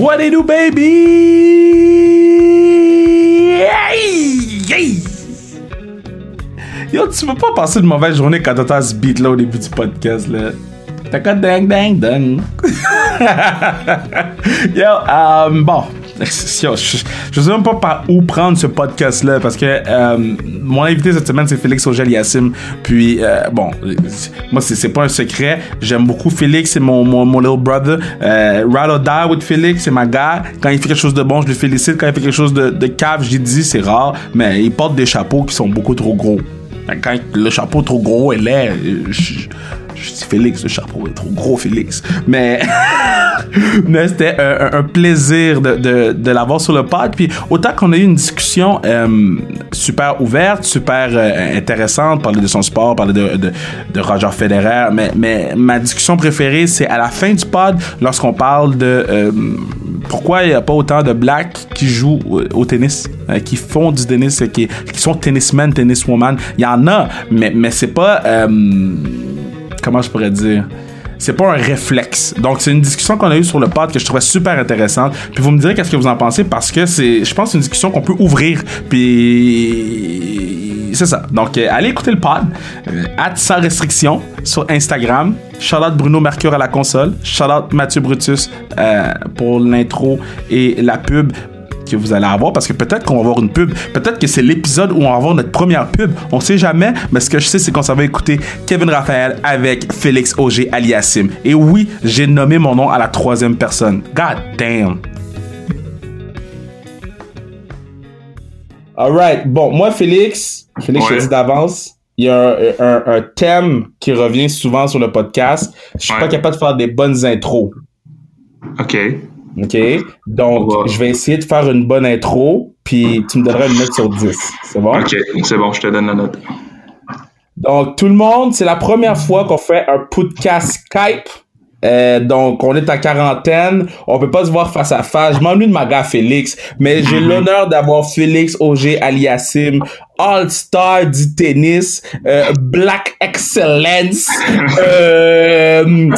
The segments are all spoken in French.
What they do, baby? Yo, tu peux pas passer une mauvaise journée quand t'entends ce beat là au début du podcast là. T'as dang dang dang? Yo, euh, bon. Je, je sais même pas par où prendre ce podcast là parce que euh, mon invité cette semaine c'est Félix Ogel Yassim puis euh, bon moi c'est pas un secret. J'aime beaucoup Félix c'est mon, mon, mon little brother. Euh, ride die with Félix c'est ma gars quand il fait quelque chose de bon je le félicite. Quand il fait quelque chose de, de cave je lui dis c'est rare. Mais il porte des chapeaux qui sont beaucoup trop gros quand le chapeau est trop gros est je, je dis Félix, le chapeau est trop gros, Félix. Mais, mais c'était un, plaisir de, de, l'avoir sur le pod. Puis autant qu'on a eu une discussion euh, super ouverte, super euh, intéressante, parler de son sport, parler de, Roger Federer, mais, mais ma discussion préférée, c'est à la fin du pod, lorsqu'on parle de euh, pourquoi il n'y a pas autant de blacks qui jouent au tennis, euh, qui font du tennis, qui, qui sont tennismen, tenniswoman? Il y en a, mais, mais c'est pas euh, comment je pourrais dire? C'est pas un réflexe. Donc c'est une discussion qu'on a eue sur le pod que je trouvais super intéressante. Puis vous me direz qu'est-ce que vous en pensez parce que c'est je pense une discussion qu'on peut ouvrir puis c'est ça. Donc euh, allez écouter le pod euh, sans restriction sur Instagram. Shout out Bruno Mercure à la console. Shout out Mathieu Brutus euh, pour l'intro et la pub que vous allez avoir parce que peut-être qu'on va avoir une pub. Peut-être que c'est l'épisode où on va avoir notre première pub. On sait jamais, mais ce que je sais, c'est qu'on va écouter Kevin Raphaël avec Félix Auger aliassim. Et oui, j'ai nommé mon nom à la troisième personne. God damn. Alright, bon, moi, Félix, Félix, ouais. je te dis d'avance, il y a un, un, un, thème qui revient souvent sur le podcast. Je suis ouais. pas capable de faire des bonnes intros. OK. OK? Donc, wow. je vais essayer de faire une bonne intro, puis tu me donneras une note sur 10. C'est bon? OK, c'est bon, je te donne la note. Donc, tout le monde, c'est la première fois qu'on fait un podcast Skype. Euh, donc, on est à quarantaine. On peut pas se voir face à face. Je m'ennuie de ma gars Félix, mais j'ai -hmm. l'honneur d'avoir Félix Auger aliassim, All-Star du tennis, euh, Black Excellence, euh,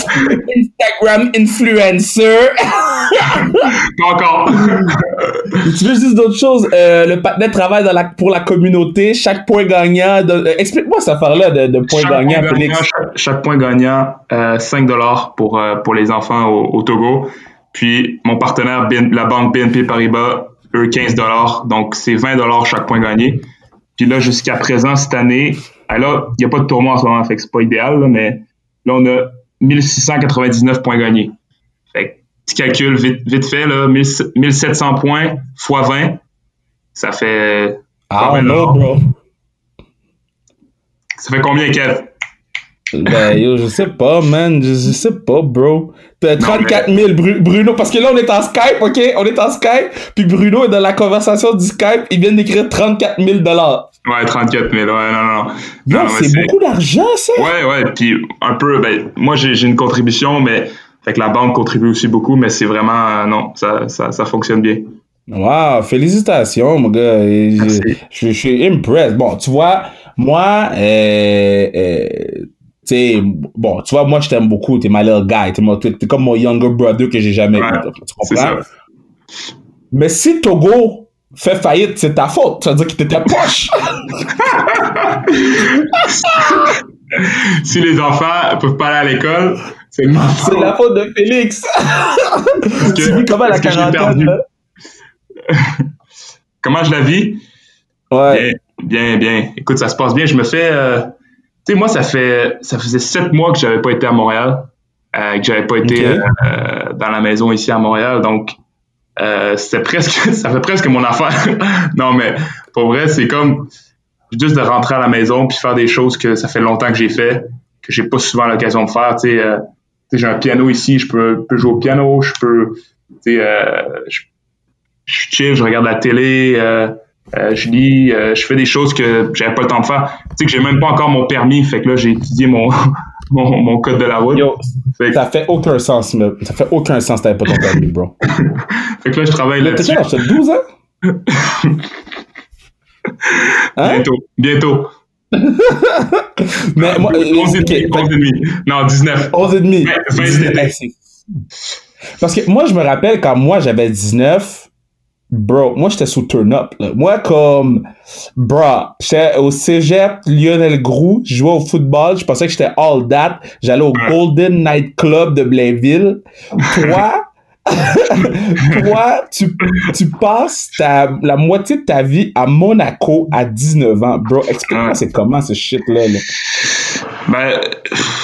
Instagram influencer. Pas encore. tu veux juste d'autres choses? Euh, le partenaire travaille dans la, pour la communauté. Chaque point gagnant. Explique-moi cette affaire-là de, de points gagnants, Félix. Chaque, chaque, point gagnant, 5 dollars pour, pour les enfants au, au, Togo. Puis mon partenaire, la banque BNP Paribas, eux, 15 dollars. Donc c'est 20 dollars chaque point gagné. Puis là, jusqu'à présent, cette année, là, il n'y a pas de tournoi en ce moment, fait que c'est pas idéal, là, mais là, on a 1699 points gagnés. Fait que, petit calcul vite, vite fait, là, 1700 points fois 20, ça fait. Ah, non, bro. Ça fait combien, Kev? Ben, yo, je sais pas, man. Je, je sais pas, bro. 34 000, Bruno. Parce que là, on est en Skype, OK? On est en Skype. Puis Bruno est dans la conversation du Skype. Il vient d'écrire 34 000 Ouais, 34 000. Ouais, non, non. non, non c'est beaucoup d'argent, ça. Ouais, ouais. Puis un peu, ben, moi, j'ai une contribution, mais. Fait que la banque contribue aussi beaucoup, mais c'est vraiment. Euh, non, ça, ça, ça fonctionne bien. Wow, félicitations, mon gars. Je, je, je, suis impressed. Bon, tu vois, moi, euh, euh, sais, bon, tu vois, moi, je t'aime beaucoup, t'es my little guy, t'es, comme mon younger brother que j'ai jamais ouais, vu, tu comprends? Mais si Togo fait faillite, c'est ta faute, ça veut dire qu'il t'était poche! si les enfants peuvent pas aller à l'école, c'est C'est la faute de Félix! que, tu vis comment la quarantaine, comment je la vis? Ouais. Bien, bien, bien. Écoute, ça se passe bien. Je me fais... Euh, tu sais, moi, ça fait ça faisait sept mois que j'avais pas été à Montréal, euh, que j'avais pas été okay. euh, dans la maison ici à Montréal, donc euh, c'était presque, ça fait presque mon affaire. non, mais pour vrai, c'est comme juste de rentrer à la maison puis faire des choses que ça fait longtemps que j'ai fait, que j'ai pas souvent l'occasion de faire. Tu sais, euh, j'ai un piano ici, je peux, peux, jouer au piano, je peux, tu sais, euh, je, je chill, je regarde la télé. Euh, je lis, euh, je fais des choses que j'avais pas le temps de faire. Tu sais que j'ai même pas encore mon permis, fait que là j'ai étudié mon, mon, mon, code de la route. Yo, fait ça fait aucun sens, mais ça fait aucun sens que t'avais pas ton permis, bro. fait que là je travaille là. T'as quel âge? 12 ans? hein? Bientôt, bientôt. mais moi, 11 et demi, 11 et demi. Non, 19. 11 et demi. 20 et demi. Parce que moi, je me rappelle quand moi j'avais 19, bro, moi j'étais sous turn up. Moi, comme, bro, j'étais au cégep Lionel Groux, je jouais au football, je pensais que j'étais all that. J'allais au Golden Night Club de Blainville. Toi, toi, tu, tu passes ta, la moitié de ta vie à Monaco à 19 ans. Bro, explique-moi c'est comment ce shit-là. Ben,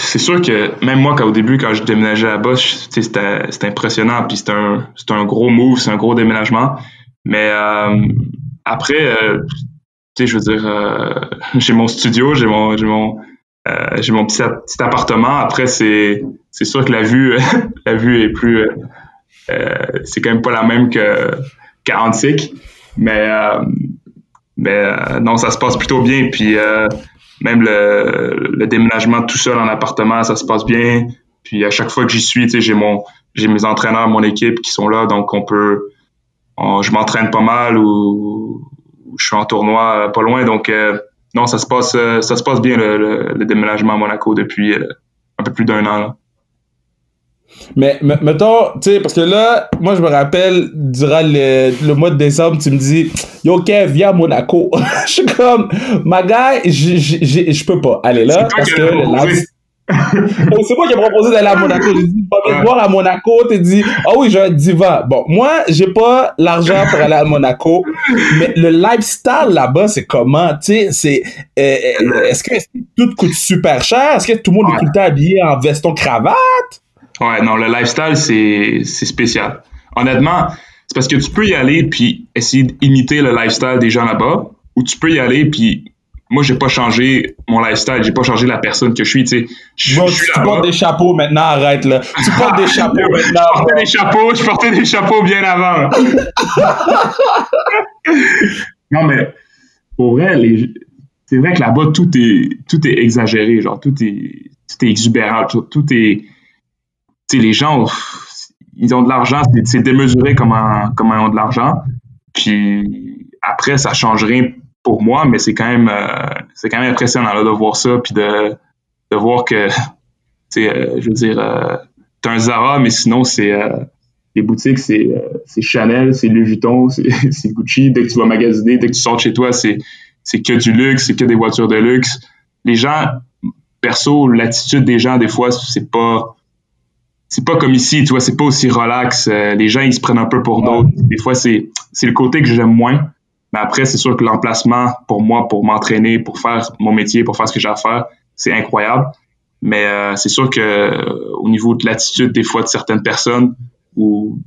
c'est sûr que même moi, quand, au début, quand je déménageais là-bas, c'était impressionnant. Puis c'était un, un gros move, c'est un gros déménagement. Mais euh, après, euh, tu sais, je veux dire, euh, j'ai mon studio, j'ai mon, j'ai mon, j'ai mon petit, appartement. Après, c'est, c'est sûr que la vue, la vue est plus, c'est quand même pas la même que qu'à Antique. Mais, non, ça se passe plutôt bien. Puis même le, déménagement tout seul en appartement, ça se passe bien. Puis à chaque fois que j'y suis, j'ai mon, j'ai mes entraîneurs, mon équipe qui sont là, donc on peut, je m'entraîne pas mal ou, je suis en tournoi euh, pas loin. Donc, euh, non, ça se passe, euh, ça se passe bien le, déménagement à Monaco depuis un peu plus d'un an. Mais mettons, tu sais, parce que là, moi je me rappelle, durant le, mois de décembre, tu me dis Yo Kev, viens à Monaco. je suis comme, ma gars, je peux pas aller là parce que c'est moi qui ai proposé d'aller à Monaco. J'ai dit, pas me voir à Monaco. T'es dit, ah oui, j'ai un diva. Bon, moi, j'ai pas l'argent pour aller à Monaco, mais le lifestyle là-bas, c'est comment? Tu sais, c'est, euh, euh, est-ce que, tout coûte super cher? Est-ce que tout le monde est tout le temps habillé en veston cravate? Ouais, non, le lifestyle, c'est, c'est spécial. Honnêtement, c'est parce que tu peux y aller puis essayer d'imiter le lifestyle des gens là-bas, ou tu peux y aller puis moi, j'ai pas changé mon lifestyle, j'ai pas changé la personne que je suis, tu sais. Je, tu portes des chapeaux maintenant, arrête, là. Tu portes des chapeaux maintenant. Je portais des chapeaux, je portais des chapeaux bien avant. non, mais, pour vrai, les, c'est vrai que là-bas, tout est, tout est exagéré, genre, tout est, tout est exubérant, tout, est, tu sais, les gens, ils ont de l'argent, c'est démesuré comment, comment ils ont de l'argent. Puis après, ça change rien pour moi, mais c'est quand même euh, c'est quand même impressionnant de voir ça puis de, de voir que euh, je veux dire euh, t'as un Zara mais sinon c'est les boutiques c'est c'est Chanel, c'est Louis Vuitton, c'est Gucci, dès que tu vas magasiner, dès que tu sors de chez toi, c'est que du luxe, c'est que des voitures de luxe. Les gens perso, l'attitude des gens des fois c'est pas c'est pas comme ici, tu vois, c'est pas aussi relax. les gens, ils se prennent un peu pour d'autres. Des fois, c'est, c'est le côté que j'aime moins. Mais après, c'est sûr que l'emplacement pour moi, pour m'entraîner, pour faire mon métier, pour faire ce que j'ai à faire, c'est incroyable. Mais euh, c'est sûr que euh, au niveau de l'attitude des fois de certaines personnes ou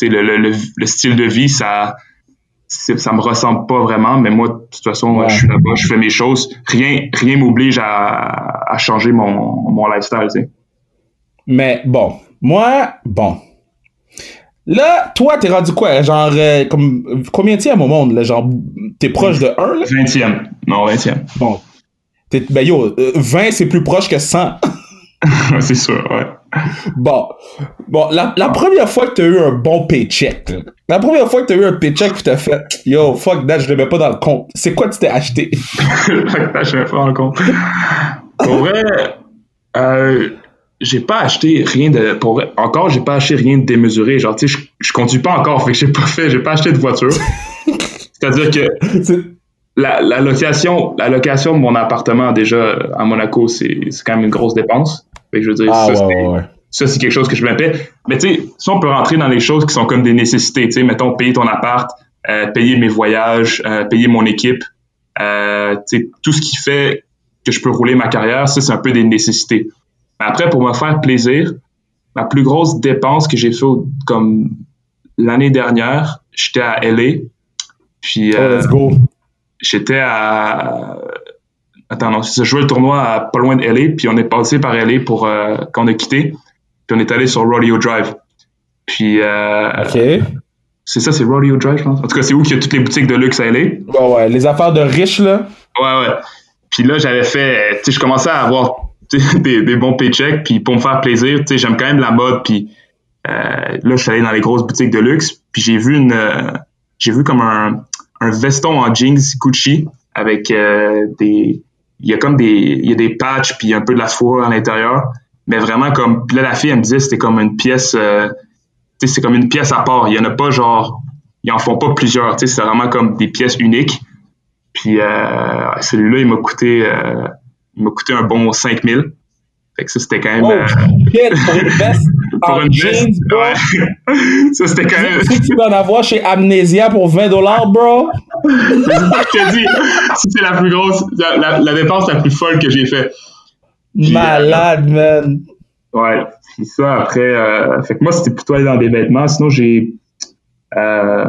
le, le, le, style de vie, ça ça me ressemble pas vraiment. Mais moi, de toute façon, je suis là-bas, je fais mes choses. Rien rien m'oblige à, à changer mon, mon lifestyle. Mais bon, moi, bon, Là, toi, t'es rendu quoi? Genre, euh, comme, combien tiers au monde? Là? Genre, t'es proche de 1? Là? 20e. Non, 20e. Bon. ben yo, 20, euh, c'est plus proche que 100. c'est sûr, ouais. Bon. Bon, la, la première fois que t'as eu un bon paycheck, la première fois que t'as eu un paycheck tu t'as fait Yo, fuck that, je le mets pas dans le compte. C'est quoi tu t'es acheté? je mets pas dans le compte. Pour vrai, euh, j'ai pas acheté rien de pour encore j'ai pas acheté rien de démesuré. Genre tu sais je, je conduis pas encore fait que j'ai pas fait j'ai pas acheté de voiture. C'est à dire que la, la, location la location de mon appartement déjà à Monaco c'est quand même une grosse dépense. Fait que je veux dire ah, ça, c'est quelque chose que je me paie. Mais tu sais si on peut rentrer dans les choses qui sont comme des nécessités tu sais mettons payer ton appart euh, payer mes voyages euh, payer mon équipe euh, tu sais tout ce qui fait que je peux rouler ma carrière ça c'est un peu des nécessités après, pour me faire plaisir, ma plus grosse dépense que j'ai fait comme l'année dernière, j'étais à LA. Puis, oh, let's go. Euh, j'étais à. Attends, non, je jouais le tournoi à pas loin de LA, puis on est passé par LA pour euh, quand on a quitté, puis on est allé sur Rodeo Drive. Puis. Euh, ok. C'est ça, c'est Rodeo Drive, je pense. En tout cas, c'est où qu'il y a toutes les boutiques de luxe à LA. Ouais, ouais, les affaires de riches, là. Ouais, ouais. Puis là, j'avais fait. Tu sais, je commençais à avoir des, bons paychecks, puis pour me faire plaisir, tu sais, j'aime quand même la mode, puis euh, là, je suis allé dans les grosses boutiques de luxe, puis j'ai vu une, euh, j'ai vu comme un, un, veston en jeans Gucci avec euh, des, il y a comme des, il y a des patchs, puis un peu de la fourrure à l'intérieur, mais vraiment comme, là, la fille, elle me disait, c'était comme une pièce, c'est comme une pièce à part. Il y en a pas genre, ils en font pas plusieurs. C'est vraiment comme des pièces uniques. Puis celui-là, il m'a coûté, m'a coûté un bon 5000. Fait que ça, c'était quand même. Oh, euh, pour une veste pour une jeans, bro. ouais. ça, c'était quand même. Si tu peux en avoir chez Amnesia pour 20 dollars, bro. je te dis, ça, c'est la plus grosse, la, la- la dépense la plus folle que j'ai fait. Puis, Malade, man. Ouais, puis ça, après, euh, fait que moi, c'était plutôt aller dans des vêtements. Sinon, j'ai. Euh,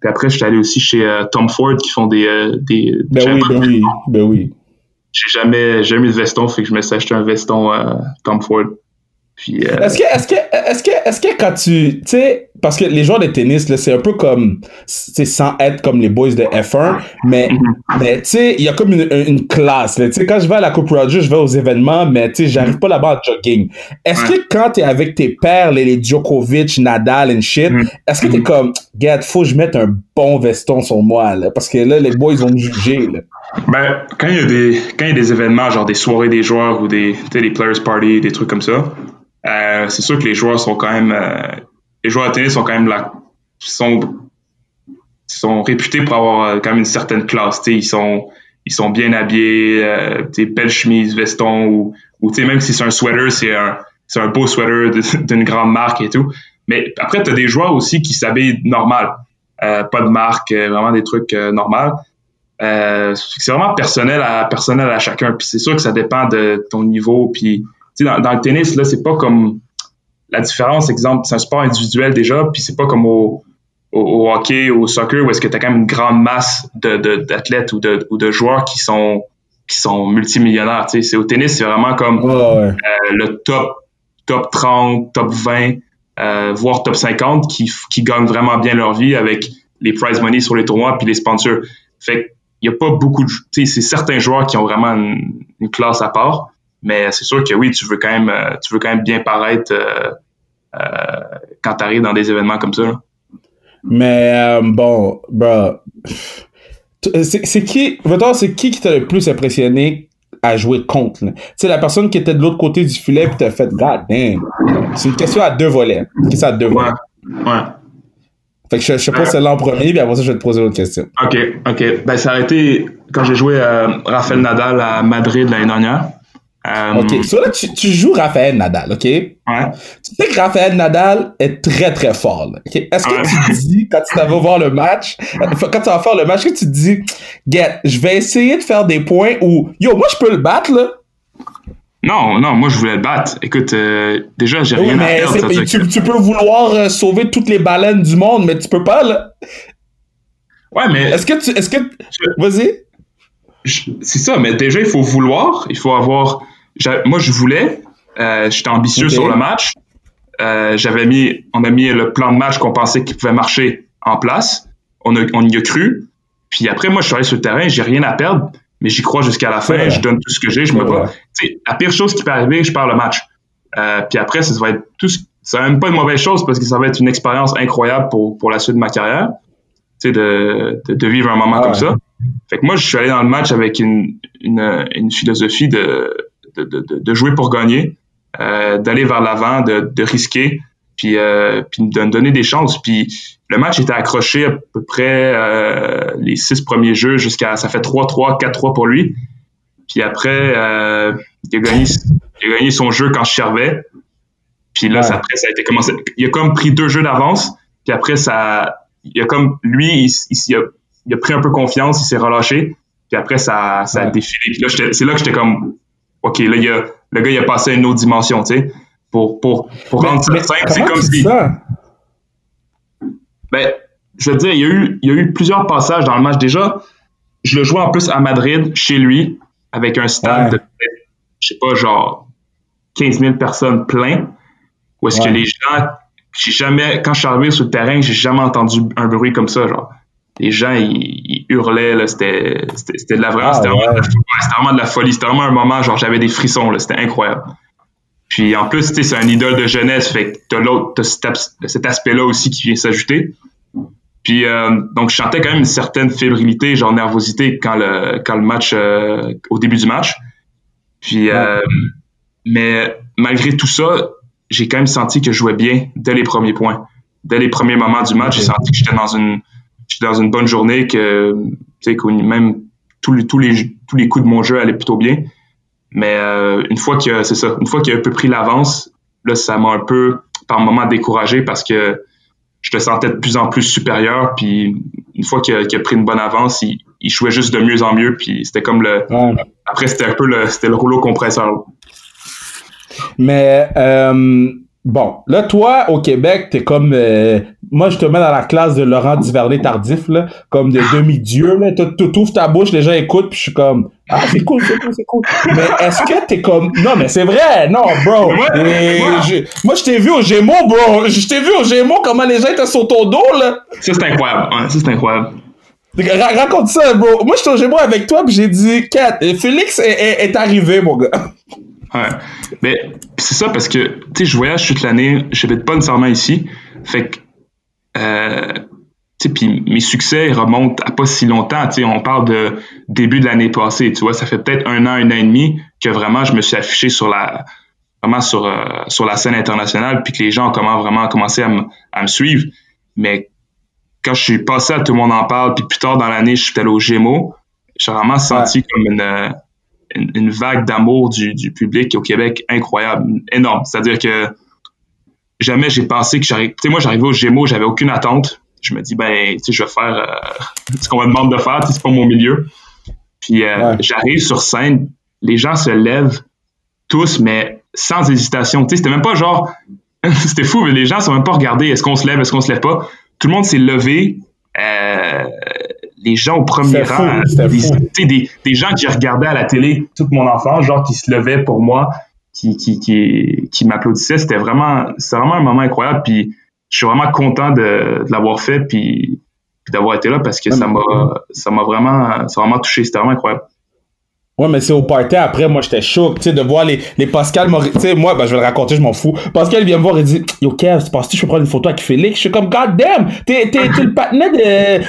puis après, je suis allé aussi chez euh, Tom Ford qui font des. euh, des Ben j'avais oui, pas- ben oui, ben oui. J'ai jamais, jamais eu de veston, fait que je me suis acheté un veston euh, Tom Ford. Puis. euh, Est-ce que, est-ce que, est-ce que, est-ce que quand tu, tu sais, parce que les joueurs de tennis, là, c'est un peu comme, c'est sans être comme les boys de F1, mais, mais tu sais, il y a comme une, une classe. Tu sais, quand je vais à la Coupe Rogers, je vais aux événements, mais tu sais, j'arrive pas là-bas en jogging. Est-ce que quand t'es avec tes pères, les, les Djokovic, Nadal and shit, Mm. est-ce que t'es comme, gars, faut que je mette un bon veston sur moi, là, parce que là, les boys vont me juger, là. Ben, quand il y a des, quand il y a des événements, genre des soirées des joueurs ou des, tu sais, des players party, des trucs comme ça, euh, c'est sûr que les joueurs sont quand même, euh, les joueurs de tennis sont quand même là, sont, sont réputés pour avoir euh, quand même une certaine classe, ils sont, ils sont bien habillés, euh, sais, belles chemises, vestons ou, même si c'est un sweater, c'est un, c'est un beau sweater d'une grande marque et tout. Mais après, tu as des joueurs aussi qui s'habillent normal, pas de marque, vraiment des trucs euh, normaux. C'est vraiment personnel à personnel à chacun. Puis c'est sûr que ça dépend de ton niveau. Puis dans, dans le tennis là, c'est pas comme la différence. Exemple, c'est un sport individuel déjà. Puis c'est pas comme au, au, au hockey, au soccer où est-ce que tu as quand même une grande masse de de- d'athlètes ou de ou de joueurs qui sont qui sont multimillionnaires. C'est au tennis, c'est vraiment comme ouais. euh, le top top 30, top 20, euh, voire top 50 qui, qui gagnent vraiment bien leur vie avec les prize money sur les tournois puis les sponsors. Fait que il y a pas beaucoup de c'est certains joueurs qui ont vraiment une, une classe à part, mais c'est sûr que oui, tu veux quand même euh, tu veux quand même bien paraître euh, euh, quand tu arrives dans des événements comme ça. là. Mais bon, bro. C'est c'est qui, c'est qui qui t'a le plus impressionné à jouer contre? Tu sais, la personne qui était de l'autre côté du filet puis t'as fait God damn. C'est une question à deux volets. Une question à deux volets. Ouais. Fait que je, je te pose celle-là en premier, puis après ça, je vais te poser l'autre question. OK, OK. Ben ça a été quand j'ai joué Rafael Nadal à Madrid l'année dernière. Euh, Ok, so là, tu, tu joues Raphaël Nadal, ok? Ouais. Tu sais que Raphaël Nadal est très très fort. là, ok? Est-ce que Ouais. tu te dis, quand tu vas voir le match, quand tu vas faire le match, que tu te dis, get, je vais essayer de faire des points où, yo, moi je peux le battre, là? Non, non, moi je voulais le battre. Écoute, euh, déjà j'ai Oui, rien à perdre. ça tu, peux vouloir euh, sauver toutes les baleines du monde, mais tu peux pas, là. Ouais, mais Est-ce que tu. Est-ce que. Vas-y. je- c'est ça. Mais déjà il faut vouloir. Il faut avoir. Moi je voulais. Euh, J'étais ambitieux sur le match. Euh, J'avais mis, on a mis le plan de match qu'on pensait qu'il pouvait marcher en place. On, a, on y a cru. Puis après, moi, je suis allé sur le terrain, j'ai rien à perdre, mais j'y crois jusqu'à la fin. Je donne tout ce que j'ai, je me bats. la pire chose qui peut arriver, je perds le match. Euh, puis après, ça, va être tout. ce- Ça même pas une mauvaise chose parce que ça va être une expérience incroyable pour, pour la suite de ma carrière. Tu sais, de, de, de vivre un moment Ah comme ouais. ça. Fait que moi, je suis allé dans le match avec une, une, une philosophie de, de, de, de- de jouer pour gagner, euh, d'aller vers l'avant, de, de risquer, puis, euh, puis de me donner des chances. Puis le match était accroché à peu près euh, les six premiers jeux jusqu'à ça fait 3-3, 4-3 pour lui. Puis après, il, a gagné, il a gagné son jeu quand je servais. Puis là, Ouais. ça, après, ça a été commencé. Il a comme pris deux jeux d'avance. Puis après, ça, il a comme lui, il, a, il a pris un peu confiance, il s'est relâché. Puis après, ça, ça a Ouais. défilé. Puis là, c'est là que j'étais comme, ok, là, il a, le gars, il a passé à une autre dimension, tu sais. Pour, pour, pour rendre ça simple, c'est comme si. ça? Ben, je veux dire, il y, a eu, il y a eu plusieurs passages dans le match. Déjà, je le jouais en plus à Madrid, chez lui, avec un stade Ouais. de, je sais pas, genre 15 000 personnes plein. Où est-ce Ouais. que les gens, j'ai jamais, quand je suis arrivé sur le terrain, j'ai jamais entendu un bruit comme ça, genre. Les gens, ils, ils hurlaient, là, c'était, c'était, c'était de la vraie, Ah, c'était, vraiment, ouais. de la- ouais, c'était vraiment de la folie. C'était vraiment un moment, genre, j'avais des frissons, là, c'était incroyable. Puis en plus, c'est un idole de jeunesse, fait que t'as l'autre, t'as cet, as- cet aspect-là aussi qui vient s'ajouter. Puis euh, donc je sentais quand même une certaine fébrilité, genre nervosité quand le quand le match euh, au début du match. Puis euh, mais malgré tout ça, j'ai quand même senti que je jouais bien dès les premiers points. dès les premiers moments du match, j'ai senti que j'étais dans une, j'étais dans une bonne journée, que, tu sais, même tous les, tous les, tous les coups de mon jeu allaient plutôt bien. Mais euh, une fois que c'est ça, une fois qu'il a un peu pris l'avance, là, ça m'a un peu par moment découragé parce que je te sentais de plus en plus supérieur. Puis une fois qu'il a, pris une bonne avance, il, il, jouait juste de mieux en mieux. Puis c'était comme le. Après, c'était un peu le, c'était le rouleau compresseur. Mais euh, bon, là, toi, au Québec, t'es comme. Euh, moi, je te mets dans la classe de Laurent Duvernay tardif, là, comme de demi-dieu. Là, tu ouvres ta bouche, les gens écoutent, puis je suis comme. Ah, c'est cool, c'est cool, c'est cool. Mais est-ce que t'es comme. Non, mais c'est vrai, non, bro. moi, je t'ai vu au Gémeaux, bro. Je t'ai vu au Gémeaux, comment les gens étaient sur ton dos, là. Ça, c'est incroyable. ça, c'est incroyable. raconte ça, bro. Moi, je suis au Gémeaux avec toi, puis j'ai dit, Kat, Félix est, est arrivé, mon gars. Ouais. Mais c'est ça parce que, tu sais, je voyage toute l'année, je n'habite pas nécessairement ici. Fait que, euh, tu sais, puis mes succès remontent à pas si longtemps. Tu sais, on parle de début de l'année passée, tu vois. Ça fait peut-être un an, un an et demi que vraiment je me suis affiché sur la, vraiment sur, euh, sur la scène internationale, puis que les gens ont comment, vraiment commencé à, à me suivre. Mais quand je suis passé à Tout le monde en parle, puis plus tard dans l'année, je suis allé au Gémeaux, j'ai vraiment senti comme une une, vague d'amour du, du, public au Québec incroyable, énorme. C'est-à-dire que jamais j'ai pensé que j'arrive. Tu sais, moi, j'arrivais au Gémeaux, j'avais aucune attente. Je me dis, ben, tu sais, je vais faire euh, ce qu'on me demande de faire, c'est pas mon milieu. Puis euh, j'arrive sur scène, les gens se lèvent tous, mais sans hésitation. Tu sais, c'était même pas genre, c'était fou, mais les gens sont même pas regardés, est-ce qu'on se lève, est-ce qu'on se lève pas? Tout le monde s'est levé. Euh, les gens au premier rang, des, des, des, gens qui regardaient à la télé toute mon enfance, genre qui se levaient pour moi, qui, qui, qui, qui m'applaudissaient. C'était vraiment, c'est vraiment un moment incroyable. Puis je suis vraiment content de, de l'avoir fait puis, puis d'avoir été là parce que ça m'a, ça m'a vraiment, ça m'a vraiment touché. C'était vraiment incroyable. Ouais, mais c'est au party après, moi j'étais choqué, tu sais, de voir les, les Pascal Tu sais, moi, ben, je vais le raconter, je m'en fous. Pascal vient me voir et dit Yo, Kev, tu penses que je peux prendre une photo avec Félix Je suis comme God damn, t'es, t'es, le patinet de,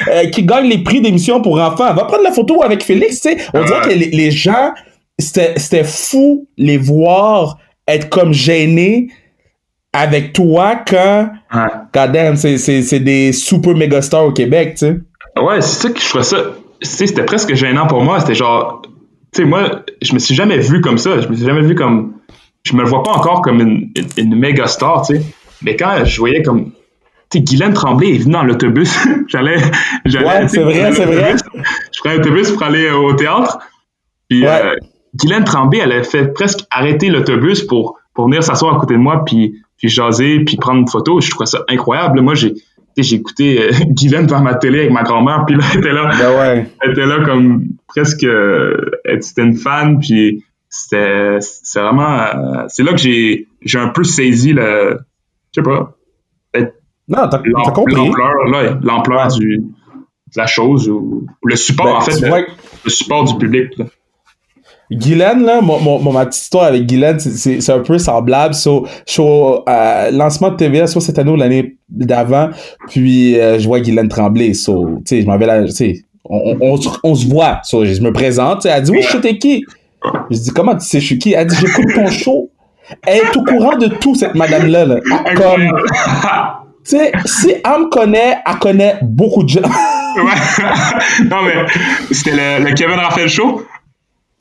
euh, qui gagne les prix d'émission pour enfants. Va prendre la photo avec Félix, tu sais. On dirait que les, les gens, c'était, c'était fou les voir être comme gênés avec toi quand. God damn, c'est, c'est, c'est des super méga stars au Québec, tu sais. Ouais, c'est ça que je trouvais ça. C'était presque gênant pour moi. C'était genre tu sais, moi, je me suis jamais vu comme ça. Je me suis jamais vu comme. Je me vois pas encore comme une, une, méga star, tu sais. Mais quand je voyais comme. Tu sais, Guylaine Tremblay est venue dans l'autobus. j'allais. Ouais, c'est vrai, c'est vrai. Je prenais l'autobus pour aller au théâtre. Puis euh, Guylaine Tremblay, elle a fait presque arrêter l'autobus pour, pour venir s'asseoir à côté de moi, puis, puis jaser, puis prendre une photo. Je trouvais ça incroyable. Moi, j'ai j'ai écouté euh, Guylaine devant ma télé avec ma grand-mère, puis là, elle était là. Ben elle était là comme presque. Euh, c'était une fan, puis c'était c'est vraiment. Euh, c'est là que j'ai j'ai un peu saisi le. Je sais pas. L'ampleur, l'ampleur du de la chose, ou, le support, ben, en fait, le, support du public. Là. Guylaine, là, mon, ma petite histoire avec Guylaine, c'est un peu semblable. So, so euh, lancement de TVA, soit cette année ou l'année d'avant, puis euh, je vois Guylaine Tremblay. So, tu sais, je m'en vais là, tu sais, on, on, on, se voit. So, je me présente. Elle dit, oui, je suis qui? Je dis, comment tu sais, je suis qui? Elle dit, j'écoute ton show. Elle est au courant de tout, cette madame-là. Là. Comme, tu sais, si elle me connaît, elle connaît beaucoup de gens. ouais. non, mais c'était le, le Kevin Raphaël Show?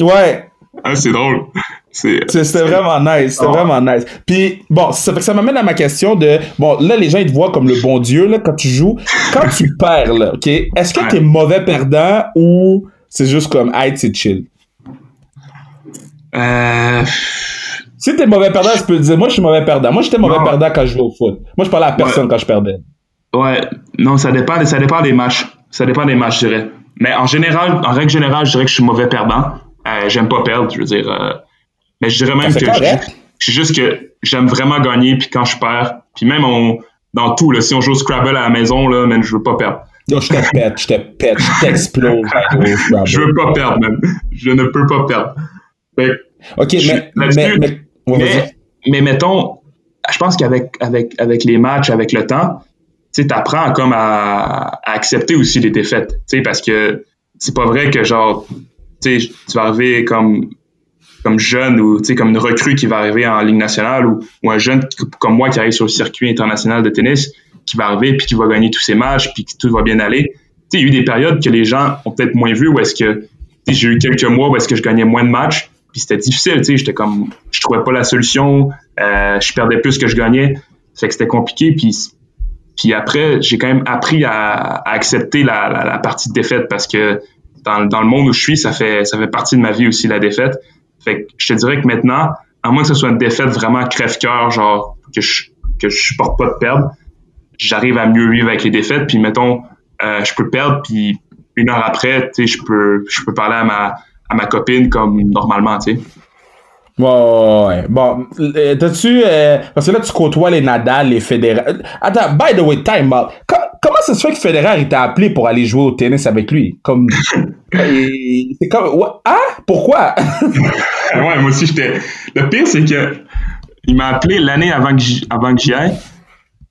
Ouais. Ah, c'est drôle. C'était vraiment nice. C'était ah. vraiment nice. Puis, bon, ça, ça m'amène à ma question de. Bon, là, les gens, ils te voient comme le bon Dieu, là, quand tu joues. Quand tu perds, là, OK, est-ce que t'es mauvais perdant ou c'est juste comme, hey, c'est chill? Euh. Si t'es mauvais perdant, tu peux dire, moi, je suis mauvais perdant. Moi, j'étais mauvais perdant quand je jouais au foot. Moi, je parlais à personne quand je perdais. Ouais. Non, ça dépend, ça dépend des matchs. Ça dépend des matchs, je dirais. Mais en général, en règle générale, je dirais que je suis mauvais perdant. Euh, j'aime pas perdre, je veux dire. Euh, mais je dirais même que c'est juste que j'aime vraiment gagner, puis quand je perds, puis même on, dans tout, là, si on joue au Scrabble à la maison, là, même, je veux pas perdre. Non, je te pète, je te pète, je t'explose. je veux pas perdre, même. Je ne peux pas perdre. ok, mais, mais, mais, mais, mettons, je pense qu'avec avec, avec les matchs, avec le temps, tu apprends comme à, à, accepter aussi les défaites. Tu sais, parce que c'est pas vrai que genre tu vas arriver comme comme jeune ou comme une recrue qui va arriver en Ligue nationale ou, ou un jeune comme moi qui arrive sur le circuit international de tennis qui va arriver, puis qui va gagner tous ses matchs, puis que tout va bien aller. Il y a eu des périodes que les gens ont peut-être moins vu, où est-ce que j'ai eu quelques mois où est-ce que je gagnais moins de matchs, puis c'était difficile, j'étais comme, je trouvais pas la solution, euh, je perdais plus que je gagnais, fait que c'était compliqué, puis puis après, j'ai quand même appris à, accepter la, la, partie de défaite parce que dans, dans, le monde où je suis, ça fait, ça fait partie de ma vie aussi, la défaite. Fait que je te dirais que maintenant, à moins que ce soit une défaite vraiment crève-cœur, genre que je, que je supporte pas de perdre, j'arrive à mieux vivre avec les défaites. Puis mettons, euh, je peux perdre, puis une heure après, tu sais, je peux, je peux parler à ma, à ma copine comme normalement, tu sais. Ouais, ouais, Bon, euh, t'as-tu. Euh, parce que là, tu côtoies les Nadal, les Federer. Attends, by the way, time out. Comment ça se fait que Federer il t'a appelé pour aller jouer au tennis avec lui? Comme. c'est comme. Ah? Pourquoi? ouais, moi aussi, j'étais. Le pire, c'est que. Il m'a appelé l'année avant que j'y aille.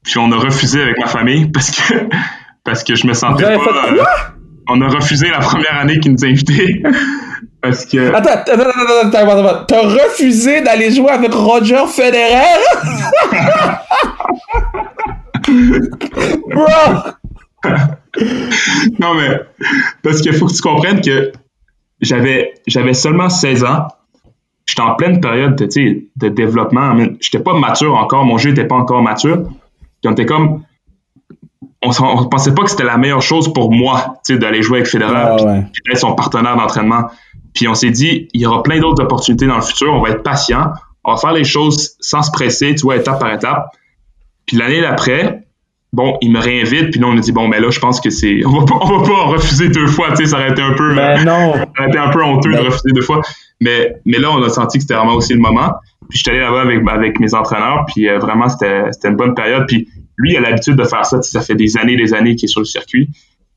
Puis on a refusé avec ma famille parce que. Parce que je me sentais pas. Euh, on a refusé la première année qu'il nous a invités. Parce que. Attends, attends, attends, attends, attends. T'as refusé d'aller jouer avec Roger Federer? Non, mais. Parce qu'il faut que tu comprennes que j'avais, j'avais seulement 16 ans. J'étais en pleine période de, de développement. J'étais pas mature encore. Mon jeu était pas encore mature. Puis on était comme. On, on pensait pas que c'était la meilleure chose pour moi, d'aller jouer avec Federer. Ah, ouais. être son partenaire d'entraînement. Puis on s'est dit, il y aura plein d'autres opportunités dans le futur. On va être patient. On va faire les choses sans se presser, tu vois, étape par étape. Puis l'année d'après, bon, il me réinvite. Puis là, on a dit, bon, ben là, je pense que c'est. On va pas, on va pas en refuser deux fois, tu sais, ça aurait été un peu. Ben non. Ça aurait été un peu honteux de refuser deux fois. Mais, mais là, on a senti que c'était vraiment aussi le moment. Puis je suis allé là-bas avec, avec mes entraîneurs. Puis euh, vraiment, c'était une bonne période. Puis lui, il a l'habitude de faire ça. Ça fait des années, des années qu'il est sur le circuit.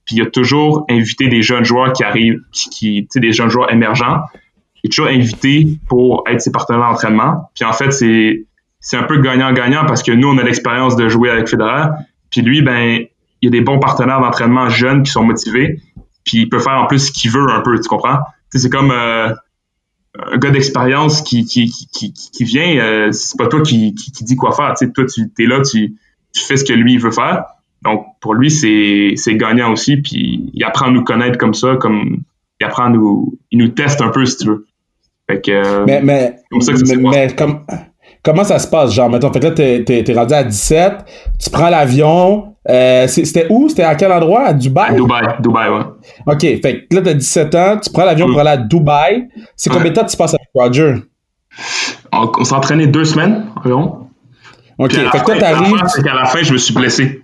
Puis il a toujours invité des jeunes joueurs qui arrivent, qui, tu sais, des jeunes joueurs émergents. Il est toujours invité pour être ses partenaires d'entraînement. Puis en fait, c'est, c'est un peu gagnant-gagnant parce que nous, on a l'expérience de jouer avec Federer. Puis lui, ben, il y a des bons partenaires d'entraînement jeunes qui sont motivés. Puis il peut faire en plus ce qu'il veut un peu, tu comprends? C'est comme euh, un gars d'expérience qui, qui, qui, qui, vient, euh, c'est pas toi qui, qui, dit quoi faire. Toi, tu es là, tu, tu fais ce que lui veut faire. Donc, pour lui, c'est gagnant aussi. Puis, il apprend à nous connaître comme ça, comme il apprend à nous, il nous teste un peu, si tu veux. Fait que, mais, mais, comme ça que ça mais, comme, comment ça se passe, genre, mettons, fait que là, t'es, es, rendu à 17, tu prends l'avion, euh, c'était où? C'était à quel endroit? À Dubaï? Dubaï, Dubaï, ouais. OK, fait que là, t'as 17 ans, tu prends l'avion pour aller à Dubaï. C'est combien de temps tu passes avec Roger? On, s'est entraîné deux semaines environ. OK, fait que toi, t'arrives... C'est qu'à la fin, je me suis blessé.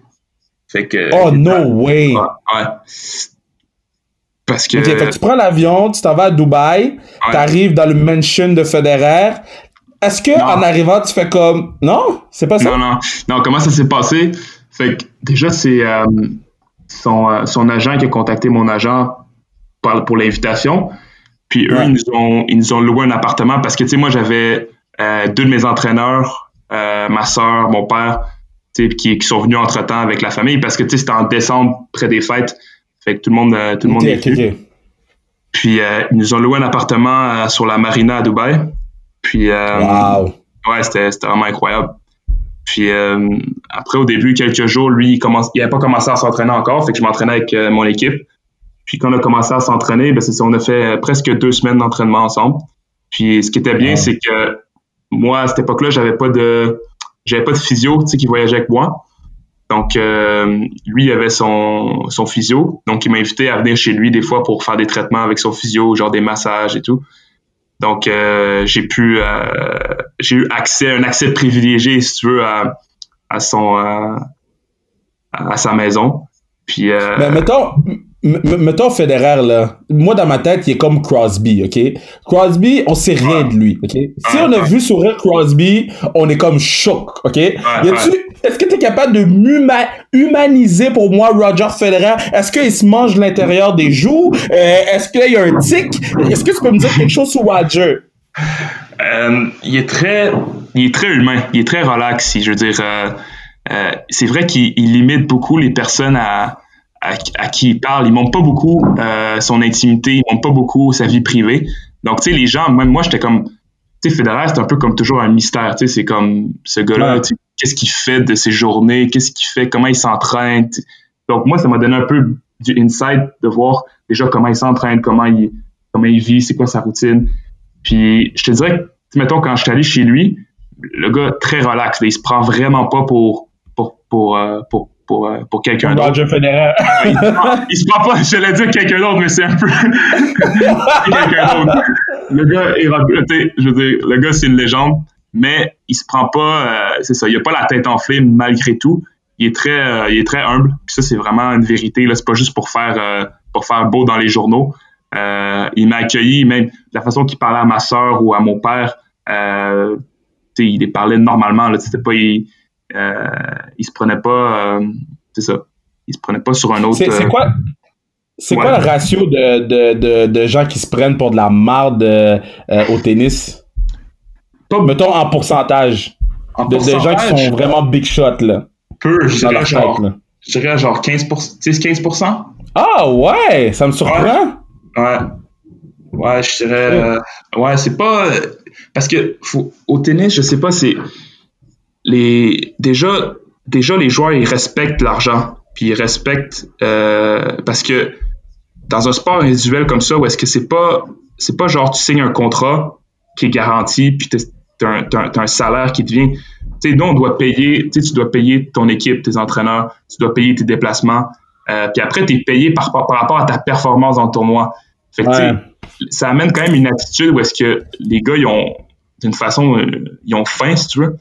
Fait que. Oh, no way! Ouais. Parce que. Ok, fait que tu prends l'avion, tu t'en vas à Dubaï, tu arrives dans le mansion de Federer. Est-ce que en arrivant, tu fais comme. Non? C'est pas ça? Non, non. Non, comment ça s'est passé? Fait que déjà, c'est euh, son, euh, son agent qui a contacté mon agent pour, pour l'invitation. Puis eux, ils, nous ont, ils nous ont loué un appartement parce que, tu sais, moi, j'avais euh, deux de mes entraîneurs, ma soeur, mon père, qui, qui, sont venus entre-temps avec la famille parce que c'était en décembre, près des fêtes. Fait que tout le monde, tout le monde est venu. Puis euh, ils nous ont loué un appartement sur la marina à Dubaï. Puis wow. ouais, c'était vraiment incroyable. Puis après, au début, quelques jours, lui, il n'avait pas commencé à s'entraîner encore, fait que je m'entraînais avec mon équipe. Puis quand on a commencé à s'entraîner, ben, on a fait presque deux semaines d'entraînement ensemble. Puis ce qui était bien, c'est que moi, à cette époque-là, j'avais pas de j'avais pas de physio, tu sais, qui voyageait avec moi. Donc, euh, lui, il avait son, son physio. Donc, il m'a invité à venir chez lui des fois pour faire des traitements avec son physio, genre des massages et tout. Donc, euh, j'ai pu, euh, j'ai eu accès, un accès privilégié, si tu veux, à, à son, à sa maison. Puis, Mais mettons, mettons Federer, là. Moi, dans ma tête, il est comme Crosby, OK? Crosby, on sait rien de lui, OK? Si on a vu sourire Crosby, on est comme choc, OK? Est-ce que tu es capable de humaniser pour moi Roger Federer? Est-ce qu'il se mange l'intérieur des joues? Euh, est-ce qu'il y a un tic? Est-ce que tu peux me dire quelque chose sur Roger? Euh, il est très il est très humain, il est très relax, je veux dire. Euh, c'est vrai qu'il limite beaucoup les personnes à à, qui il parle. Il montre pas beaucoup euh, son intimité, il montre pas beaucoup sa vie privée. Donc, tu sais, les gens, même moi, j'étais comme, tu sais, Federer, c'est un peu comme toujours un mystère, tu sais, c'est comme ce gars-là, qu'est-ce qu'il fait de ses journées, qu'est-ce qu'il fait, comment il s'entraîne. Donc, moi, ça m'a donné un peu du insight de voir déjà comment il s'entraîne, comment il, comment il vit, c'est quoi sa routine. Puis, je te dirais que, mettons, quand je suis allé chez lui, le gars, très relax, il se prend vraiment pas pour, pour, pour, euh, pour pour, euh, pour quelqu'un d'autre. il, il se prend pas, j'allais dire quelqu'un d'autre, mais c'est un peu quelqu'un d'autre. Le gars est je veux dire, le gars c'est une légende, mais il se prend pas, euh, c'est ça, il a pas la tête enflée malgré tout. Il est très, euh, il est très humble. Puis ça c'est vraiment une vérité là, c'est pas juste pour faire, pour faire beau dans les journaux. il m'a accueilli, même la façon qu'il parlait à ma soeur ou à mon père. il les parlait normalement. Là, c'était pas, il, il se prenait pas, euh, c'est ça, il se prenait pas sur un autre. C'est euh, quoi? C'est quoi le ratio de, de, de, de, gens qui se prennent pour de la marde au tennis? Mettons en pourcentage. de, gens qui sont vraiment big shot, là. Peu, je dirais, genre, je dirais genre 15%. 10-15%? Ah ouais, ça me surprend. Ouais. Ouais, je dirais. ouais, c'est pas. Parce que faut, au tennis, je sais pas, c'est les déjà déjà les joueurs ils respectent l'argent puis ils respectent euh, parce que dans un sport individuel comme ça où est-ce que c'est pas c'est pas genre tu signes un contrat qui est garanti puis t'as un, un, salaire qui devient tu sais nous on doit payer tu dois payer ton équipe tes entraîneurs tu dois payer tes déplacements euh, puis après tu es payé par, par, rapport à ta performance dans le tournoi. Fait ça amène quand même une attitude où est-ce que les gars ils ont d'une façon euh, ils ont faim si tu veux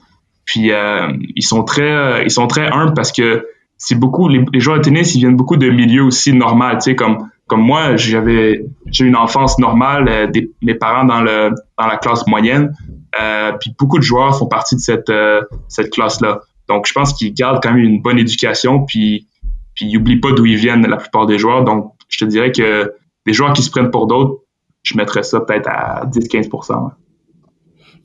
puis euh, ils sont très euh, ils sont très humbles parce que c'est beaucoup les, joueurs de tennis ils viennent beaucoup de milieux aussi normal, tu sais comme comme moi j'avais j'ai une enfance normale, euh, des, mes parents dans le dans la classe moyenne, euh, puis beaucoup de joueurs font partie de cette cette classe là. Donc je pense qu'ils gardent quand même une bonne éducation puis puis ils oublient pas d'où ils viennent la plupart des joueurs. Donc je te dirais que des joueurs qui se prennent pour d'autres, je mettrais ça peut-être à 10-15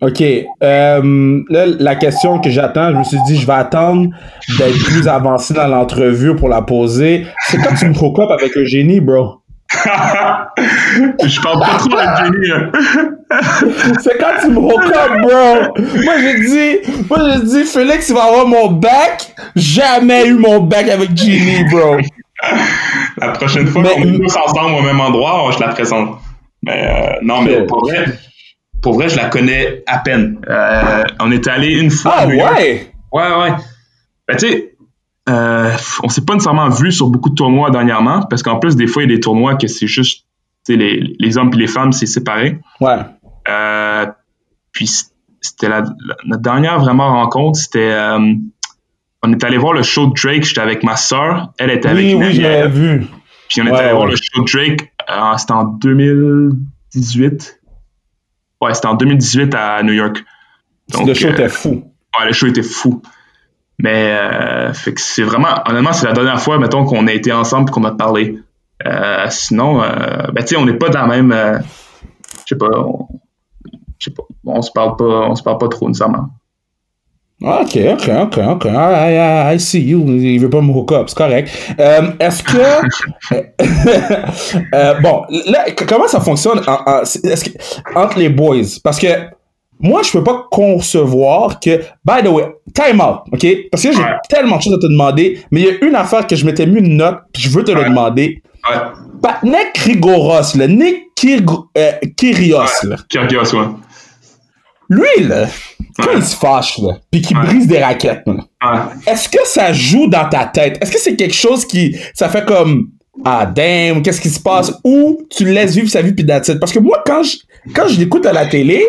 OK. Euh, là, la question que j'attends, je me suis dit, je vais attendre d'être plus avancé dans l'entrevue pour la poser. C'est quand tu me hook up avec Eugénie, bro? je parle pas trop avec Eugénie. Hein. C'est quand tu me up, bro? Moi, j'ai dit, moi, j'ai dit, Félix, il va avoir mon bac. Jamais eu mon bac avec Jenny, bro. La prochaine fois qu'on est tous ensemble au même endroit, je la présente. Mais euh, non, mais pour vrai, pour vrai, je la connais à peine. Euh, on est allé une fois. Ah ouais? Ouais, ouais. Ben, tu sais, euh, on s'est pas nécessairement vu sur beaucoup de tournois dernièrement, parce qu'en plus, des fois, il y a des tournois que c'est juste, tu sais, les, les, hommes et les femmes, c'est séparé. Ouais. Euh, puis, c'était la, notre dernière vraiment rencontre, c'était. Euh, on est allé voir le show de Drake, j'étais avec ma soeur, elle était avec Oui, oui, j'avais vu. Puis on est allé voir le show de Drake, c'était en 2018. Ouais, c'était en 2018 à New York. Donc, le show était fou. Ouais, le show était fou. Mais euh, fait que c'est vraiment, honnêtement, c'est la dernière fois, mettons, qu'on a été ensemble et qu'on a parlé. Euh, sinon, euh, ben, tu sais, on n'est pas dans la même. Euh, je sais pas, on, je sais pas, on se parle pas, on se parle pas trop nécessairement. OK, OK, OK, OK. I, I, see you. Il veut pas me hook up, c'est correct. Euh, Est-ce que. euh, bon, là, comment ça fonctionne en, en, que, entre les boys? Parce que moi, je peux pas concevoir que. By the way, time out, OK? Parce que j'ai tellement de choses à te demander, mais il y a une affaire que je m'étais mis une note, puis je veux te le demander. Ouais. Patnek Rigoros, le Nick euh, Kyrgios, là. Kyrgios, ouais. Lui, là, quand il se fâche, là, puis qu'il brise des raquettes, est-ce que ça joue dans ta tête? Est-ce que c'est quelque chose qui, ça fait comme, ah, damn, qu'est-ce qui se passe? Ou tu laisses vivre sa vie puis that's Parce que moi, quand je, quand je l'écoute à la télé,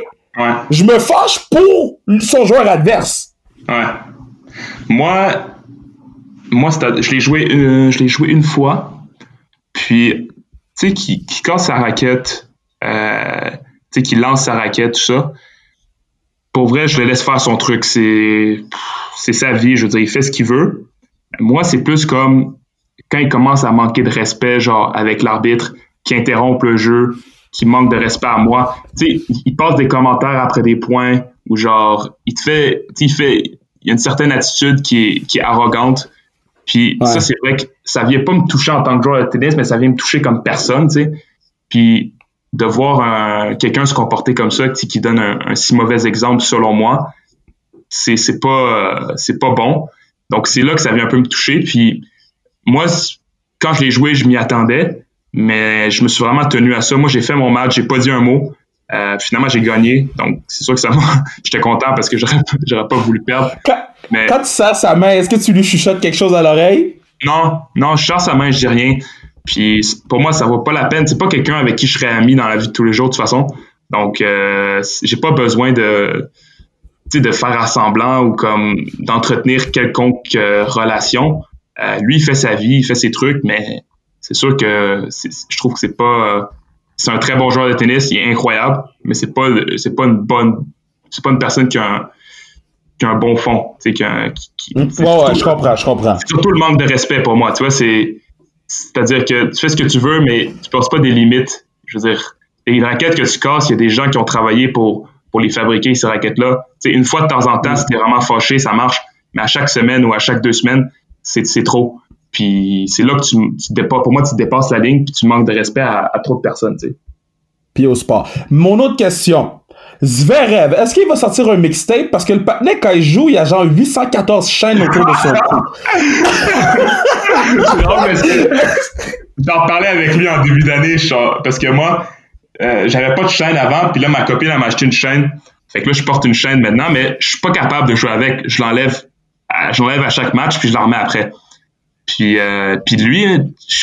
je me fâche pour son joueur adverse. Ouais. Moi, moi je l'ai joué, euh, je l'ai joué une fois. Puis, tu sais, qui, qui casse sa raquette, euh, tu sais, qui lance sa raquette, tout ça pour vrai, je le laisse faire son truc. C'est, c'est sa vie. Je veux dire, il fait ce qu'il veut. Moi, c'est plus comme quand il commence à manquer de respect, genre avec l'arbitre, qui interrompt le jeu, qui manque de respect à moi. Tu sais, il passe des commentaires après des points ou genre, il te fait, il fait, il y a une certaine attitude qui est, qui est arrogante. Puis ça, c'est vrai que ça vient pas me toucher en tant que joueur de tennis, mais ça vient me toucher comme personne, tu sais. Puis de voir quelqu'un se comporter comme ça, qui donne un, si mauvais exemple selon moi, c'est c'est pas euh, c'est pas bon. Donc c'est là que ça vient un peu me toucher. Puis moi, quand je l'ai joué, je m'y attendais, mais je me suis vraiment tenu à ça. Moi, j'ai fait mon match, j'ai pas dit un mot. Euh, finalement, j'ai gagné. Donc, c'est sûr que ça J'étais content parce que j'aurais, j'aurais pas voulu perdre. Quand, mais... quand tu sers sa main, est-ce que tu lui chuchotes quelque chose à l'oreille? Non, non, je sers sa main, je dis rien. Puis pour moi, ça vaut pas la peine. C'est pas quelqu'un avec qui je serais ami dans la vie de tous les jours, de toute façon. Donc, euh, j'ai pas besoin de, de faire semblant ou comme d'entretenir quelconque euh, relation. Euh, lui, il fait sa vie, il fait ses trucs, mais c'est sûr que je trouve que c'est pas c'est un très bon joueur de tennis, il est incroyable, mais c'est pas c'est pas une bonne c'est pas une personne qui a un, qui a un bon fond, tu sais qui, mm, ouais, je comprends, je comprends. C'est surtout le manque de respect pour moi, tu vois, c'est c'est-à-dire que tu fais ce que tu veux mais tu passes pas des limites. Je veux dire, les raquettes que tu casses, il y a des gens qui ont travaillé pour pour les fabriquer ces raquettes là. Tu sais une fois de temps en temps, t'es vraiment fâché, ça marche, mais à chaque semaine ou à chaque deux semaines, c'est trop. Puis c'est là que tu, dépasses, pour moi, tu dépasses la ligne puis tu manques de respect à, trop de personnes, tu sais. Puis au sport. Mon autre question. Zverev, est-ce qu'il va sortir un mixtape? Parce que le patinet, quand il joue, il y a genre 814 chaînes autour de son cou. J'en parlais avec lui en début d'année, parce que moi, euh, j'avais pas de chaîne avant, puis là, ma copine, elle m'a acheté une chaîne. Fait que là, je porte une chaîne maintenant, mais je suis pas capable de jouer avec. Je l'enlève, l'enlève à chaque match, puis je la remets après. Puis, euh, lui,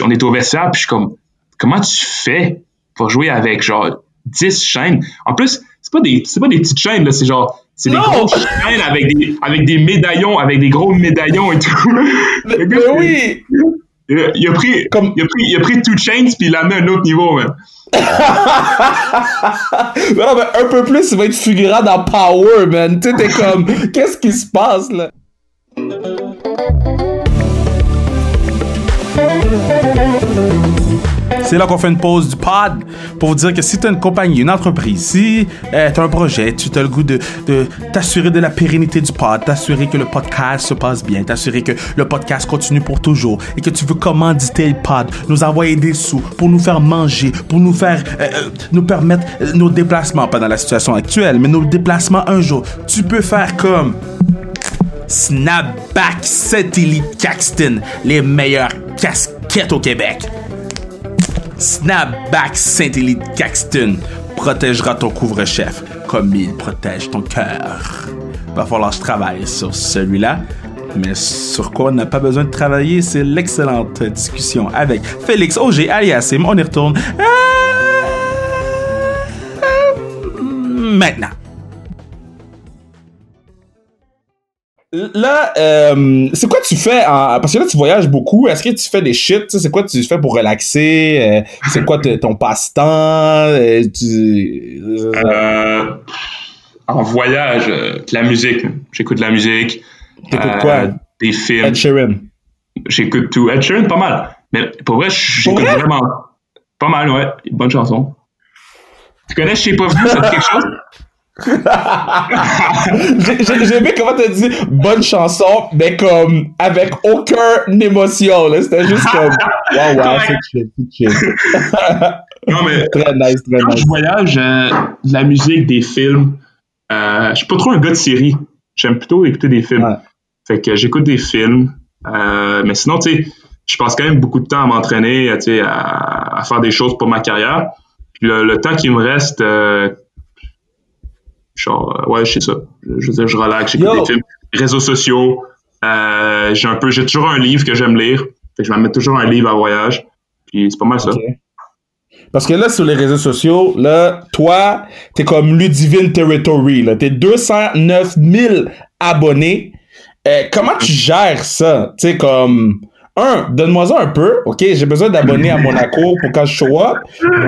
on est au vestiaire, puis je suis comme, comment tu fais pour jouer avec genre 10 chaînes? En plus, c'est pas des, c'est pas des petites chaînes, là, c'est genre, c'est des grosses chaînes avec des, avec des médaillons, avec des gros médaillons et tout. Mais, oui! Il a, pris, comme... il a pris, il a pris two chains puis il l'a mis à un autre niveau, man. mais non, mais un peu plus, il va être figurant dans Power, man. Tu sais, t'es comme, qu'est-ce qui se passe, là? C'est là qu'on fait une pause du pod pour vous dire que si tu as une compagnie, une entreprise, si euh, tu as un projet, tu as le goût de, t'assurer de la pérennité du pod, t'assurer que le podcast se passe bien, t'assurer que le podcast continue pour toujours et que tu veux commanditer le pod, nous envoyer des sous pour nous faire manger, pour nous faire euh, euh, nous permettre nos déplacements, pas dans la situation actuelle, mais nos déplacements un jour, tu peux faire comme Snapback Satellite Caxton, les meilleures casquettes au Québec. Snapback Saint-Élite Caxton protégera ton couvre-chef comme il protège ton cœur. Va falloir que je travaille sur celui-là. Mais sur quoi on n'a pas besoin de travailler, c'est l'excellente discussion avec Félix Auger aliasim. On y retourne euh, maintenant. Là, euh, c'est quoi tu fais parce que là tu voyages beaucoup. Est-ce que tu fais des shit C'est quoi tu fais pour relaxer? Euh, C'est quoi ton passe-temps? Euh, En voyage, la musique. J'écoute de la musique. T'écoutes quoi? Des films. Ed Sheeran. J'écoute tout. Ed Sheeran, pas mal. Mais pour vrai, j'écoute vraiment pas mal. Ouais, bonne chanson. Tu connais Je sais pas vu, ça quelque chose? J'ai aimé comment t'as dit bonne chanson, mais comme avec aucune émotion. C'était juste comme wow, wow, c'est chill, c'est chill. non, mais très nice, très quand je voyage, euh, la musique, des films, euh, je suis pas trop un gars de série. J'aime plutôt écouter des films. Fait que j'écoute des films. Euh, mais sinon, tu sais, je passe quand même beaucoup de temps à m'entraîner, à, à, faire des choses pour ma carrière. Puis le, le temps qui me reste, euh, Genre, euh, ouais, je sais ça. Je veux dire, je relaxe, j'écoute des films. Réseaux sociaux. Euh, j'ai un peu, j'ai toujours un livre que j'aime lire. Fait que je vais mettre toujours un livre à voyage. Puis c'est pas mal ça. Parce que là, sur les réseaux sociaux, là, toi, t'es comme Ludivine Territory, là. T'es 209 000 abonnés. Euh, comment tu gères ça? Tu sais, comme un, donne-moi ça un peu, ok? J'ai besoin d'abonnés à Monaco pour quand je show up.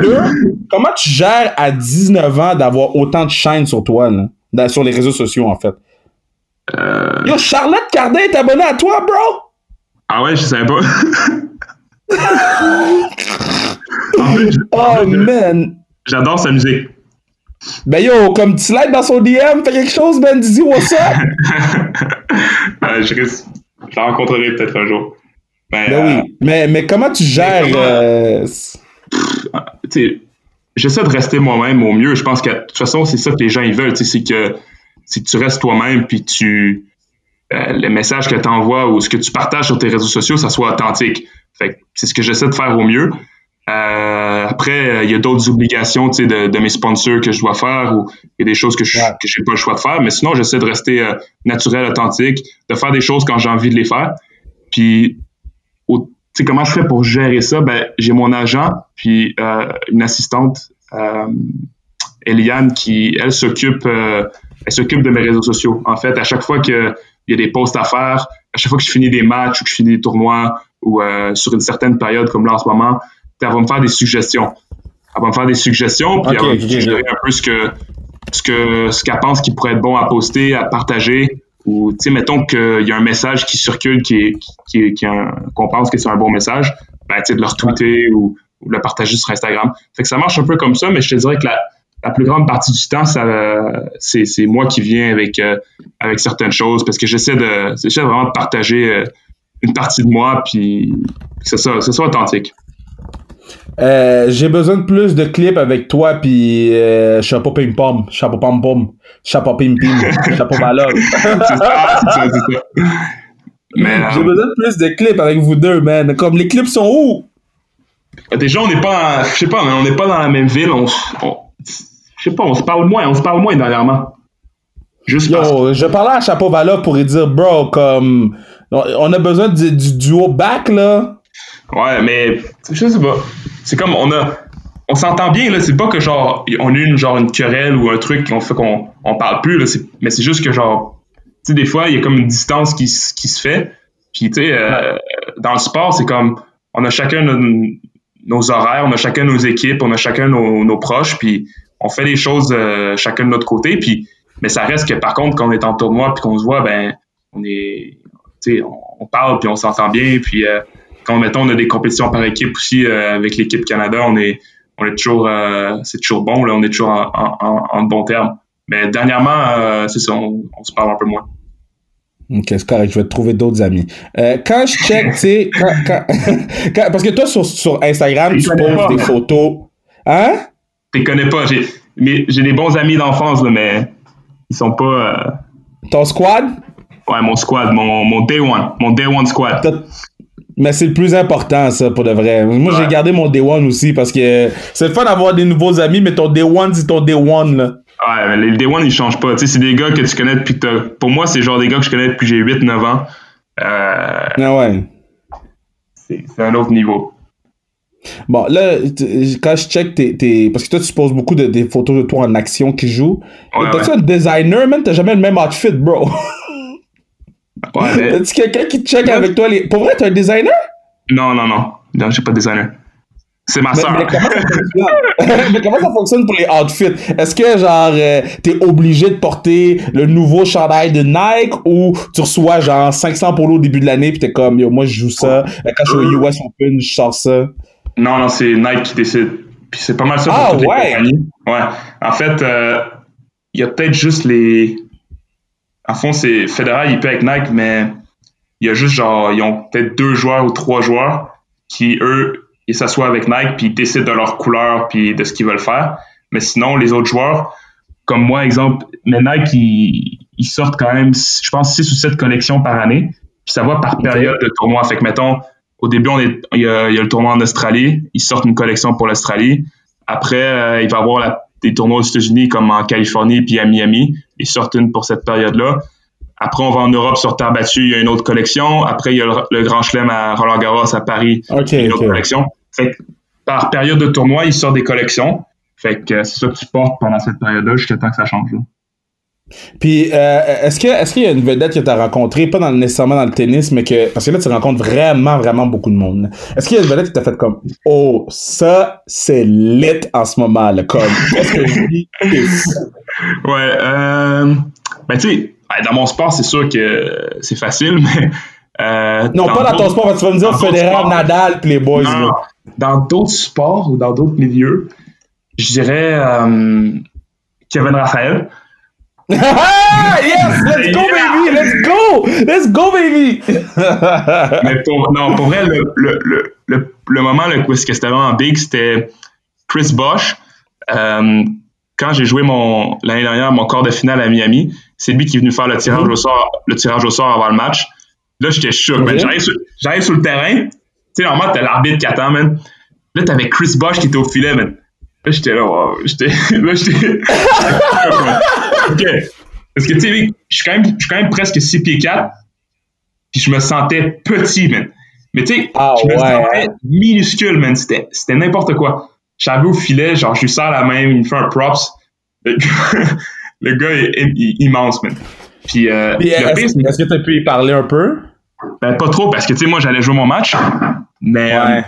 Deux, comment tu gères à 19 ans d'avoir autant de chaînes sur toi, là, sur les réseaux sociaux, en fait? Euh... Yo, Charlotte Cardin est abonnée à toi, bro! Ah ouais, je sais pas. oh, man! J'adore sa musique. Ben yo, comme tu slide dans son DM, fais quelque chose, Ben, dis what's up! euh, je, risque... je la rencontrerai peut-être un jour. Ben, ben oui. Mais, mais comment tu gères. Euh... Tu j'essaie de rester moi-même au mieux. Je pense que de toute façon, c'est ça que les gens ils veulent. C'est que, que tu restes toi-même puis tu euh, le message que tu envoies ou ce que tu partages sur tes réseaux sociaux, ça soit authentique. C'est ce que j'essaie de faire au mieux. Euh, après, il y a d'autres obligations de, de mes sponsors que je dois faire ou il y a des choses que je n'ai pas le choix de faire. Mais sinon, j'essaie de rester euh, naturel, authentique, de faire des choses quand j'ai envie de les faire. Puis, sais comment je fais pour gérer ça? Ben, j'ai mon agent, puis euh, une assistante, euh, Eliane, qui, elle, s'occupe euh, elle s'occupe de mes réseaux sociaux. En fait, à chaque fois qu'il y a des posts à faire, à chaque fois que je finis des matchs ou que je finis des tournois ou sur une certaine période comme là en ce moment, elle va me faire des suggestions. Elle va me faire des suggestions, puis elle va me suggérer un peu ce que ce que ce qu'elle pense qui pourrait être bon à poster, à partager ou tu sais mettons qu'il y a un message qui circule qui est qui, qui qu'on pense que c'est un bon message ben tu sais de le retweeter ou, ou, le partager sur Instagram. Fait que ça marche un peu comme ça mais je te dirais que la, la plus grande partie du temps ça c'est, c'est moi qui viens avec euh, avec certaines choses parce que j'essaie de j'essaie vraiment de partager euh, une partie de moi puis que ce soit, ce soit authentique euh, j'ai besoin de plus de clips avec toi puis euh, chapeau pim pom, chapeau pom pom, chapeau pim pim, chapeau malade. c'est ça, c'est ça, c'est ça. Mais j'ai euh, besoin de plus de clips avec vous deux, man. Comme les clips sont où? Déjà, on n'est pas, je sais pas, on n'est pas dans la même ville. On, je sais pas, on se parle moins, on se parle moins dernièrement. Juste Yo, je parlais à Chapeau Bala pour lui dire, bro, comme on a besoin du, du duo back là. Ouais, mais je sais pas. C'est comme on a. On s'entend bien, là. C'est pas que genre on a une genre une querelle ou un truc qu'on fait qu'on on parle plus, là. Mais c'est juste que genre. Tu sais, des fois, il y a comme une distance qui, qui se fait. Puis tu sais, euh, dans le sport, c'est comme on a chacun nos, horaires, on a chacun nos équipes, on a chacun nos, nos proches, puis on fait les choses euh, chacun de notre côté. Puis, mais ça reste que par contre, quand on est en tournoi puis qu'on se voit, ben on est, tu sais, on, on, parle puis on s'entend bien, puis euh, quand mettons on a des compétitions par équipe aussi euh, avec l'équipe Canada, on est on est toujours euh, c'est toujours bon là, on est toujours en, en, en bon terme. Mais dernièrement, euh, c'est ça, on, se parle un peu moins. Ok, c'est correct, je vais te trouver d'autres amis. quand je check, tu sais, parce que toi sur, sur Instagram, tu poses des photos. Hein? Les connais pas. J'ai, mais j'ai des bons amis d'enfance, mais ils sont pas. Ton squad? Ouais, mon squad, mon, mon day one, mon day one squad. Mais c'est le plus important, ça, pour de vrai. Moi, j'ai gardé mon Day One aussi parce que c'est le fun d'avoir des nouveaux amis, mais ton Day One, c'est ton Day One, là. Ouais, mais les Day One, ils changent pas. Tu sais, c'est des gars que tu connais depuis que Pour moi, c'est genre des gars que je connais depuis que j'ai 8-9 ans. Euh... Ah ouais. C'est un autre niveau. Bon, là, quand je check tes, Parce que toi, tu poses beaucoup de des photos de toi en action qui jouent. Ouais, T'as-tu un designer, man? T'as jamais le même outfit, bro. Ouais, T'as-tu quelqu'un qui check avec toi les. Pour vrai, t'es un designer? Non, non, non. Non, j'ai pas de designer. C'est ma soeur. Mais, comment, ça fonctionne? Pour les outfits? Est-ce que, genre, euh, t'es obligé de porter le nouveau chandail de Nike ou tu reçois, genre, 500 polos au début de l'année pis t'es comme, yo, moi, je joue ça. Quand je suis au US Open, je sors ça. Non, non, c'est Nike qui décide. Puis c'est pas mal ça pour ah, toutes ouais? les compagnies. Ouais. En fait, il euh, y a peut-être juste les en fond, c'est fédéral, il peut avec Nike, mais il y a juste genre, ils ont peut-être deux joueurs ou trois joueurs qui, eux, ils s'assoient avec Nike puis ils décident de leur couleur puis de ce qu'ils veulent faire. Mais sinon, les autres joueurs, comme moi, exemple, mais Nike, ils, sortent quand même, je pense, six ou sept collections par année. Puis ça va par période de tournoi. Fait que, mettons, au début, on est, il, y a, le tournoi en Australie. Ils sortent une collection pour l'Australie. Après, euh, il va y avoir la des tournois aux États-Unis comme en Californie puis à Miami. Ils sortent une pour cette période-là. Après, on va en Europe sur terre battue, il y a une autre collection. Après, il y a le, Grand Chelem à Roland Garros à Paris, il y a une autre collection. Fait que, par période de tournoi, ils sortent des collections. Fait que c'est ça que tu portes pendant cette période-là jusqu'à temps que ça change. Là. Puis, euh, est-ce que qu'il y a une vedette que tu as rencontrée, pas dans, nécessairement dans le tennis, mais que. Parce que là, tu rencontres vraiment, vraiment beaucoup de monde. Est-ce qu'il y a une vedette qui t'a fait comme Oh, ça, c'est lit en ce moment, là, comme qu'est-ce que je dis? Ouais, euh. Ben, tu sais, dans mon sport, c'est sûr que c'est facile, mais. Euh, non, pas dans ton sport, tu vas me dire Federer, Nadal, puis les boys. Non, dans d'autres sports ou dans d'autres milieux, je dirais euh, Kevin Raphaël. yes! Let's go, baby! Let's go! Let's go, baby! Mais pour, non, pour vrai, le, le, le, le moment où c'était vraiment big, c'était Chris Bosch. Quand j'ai joué mon l'année dernière mon quart de finale à Miami, c'est lui qui est venu faire le tirage au sort, le tirage au sort avant le match. Là, j'étais choqué. J'arrive sur, le terrain. Tu sais, normalement, t'as l'arbitre qui attend, man. Là, t'avais Chris Bosch qui était au filet, man. Là, j'étais là, wow. J'étais, là, j'étais, OK. Parce que, tu sais, je suis quand même, quand presque 6 pieds 4. Puis je me sentais petit, man. Mais tu sais, Ah, je me ouais, sentais minuscule, man. C'était n'importe quoi. J'avais au filet, genre, je lui sers la main, il me fait un props. Le gars, le gars est, est immense, man. Puis, euh, Puis, est-ce que tu as pu y parler un peu? ben, pas trop, parce que, tu sais, moi, j'allais jouer mon match. Mais, euh,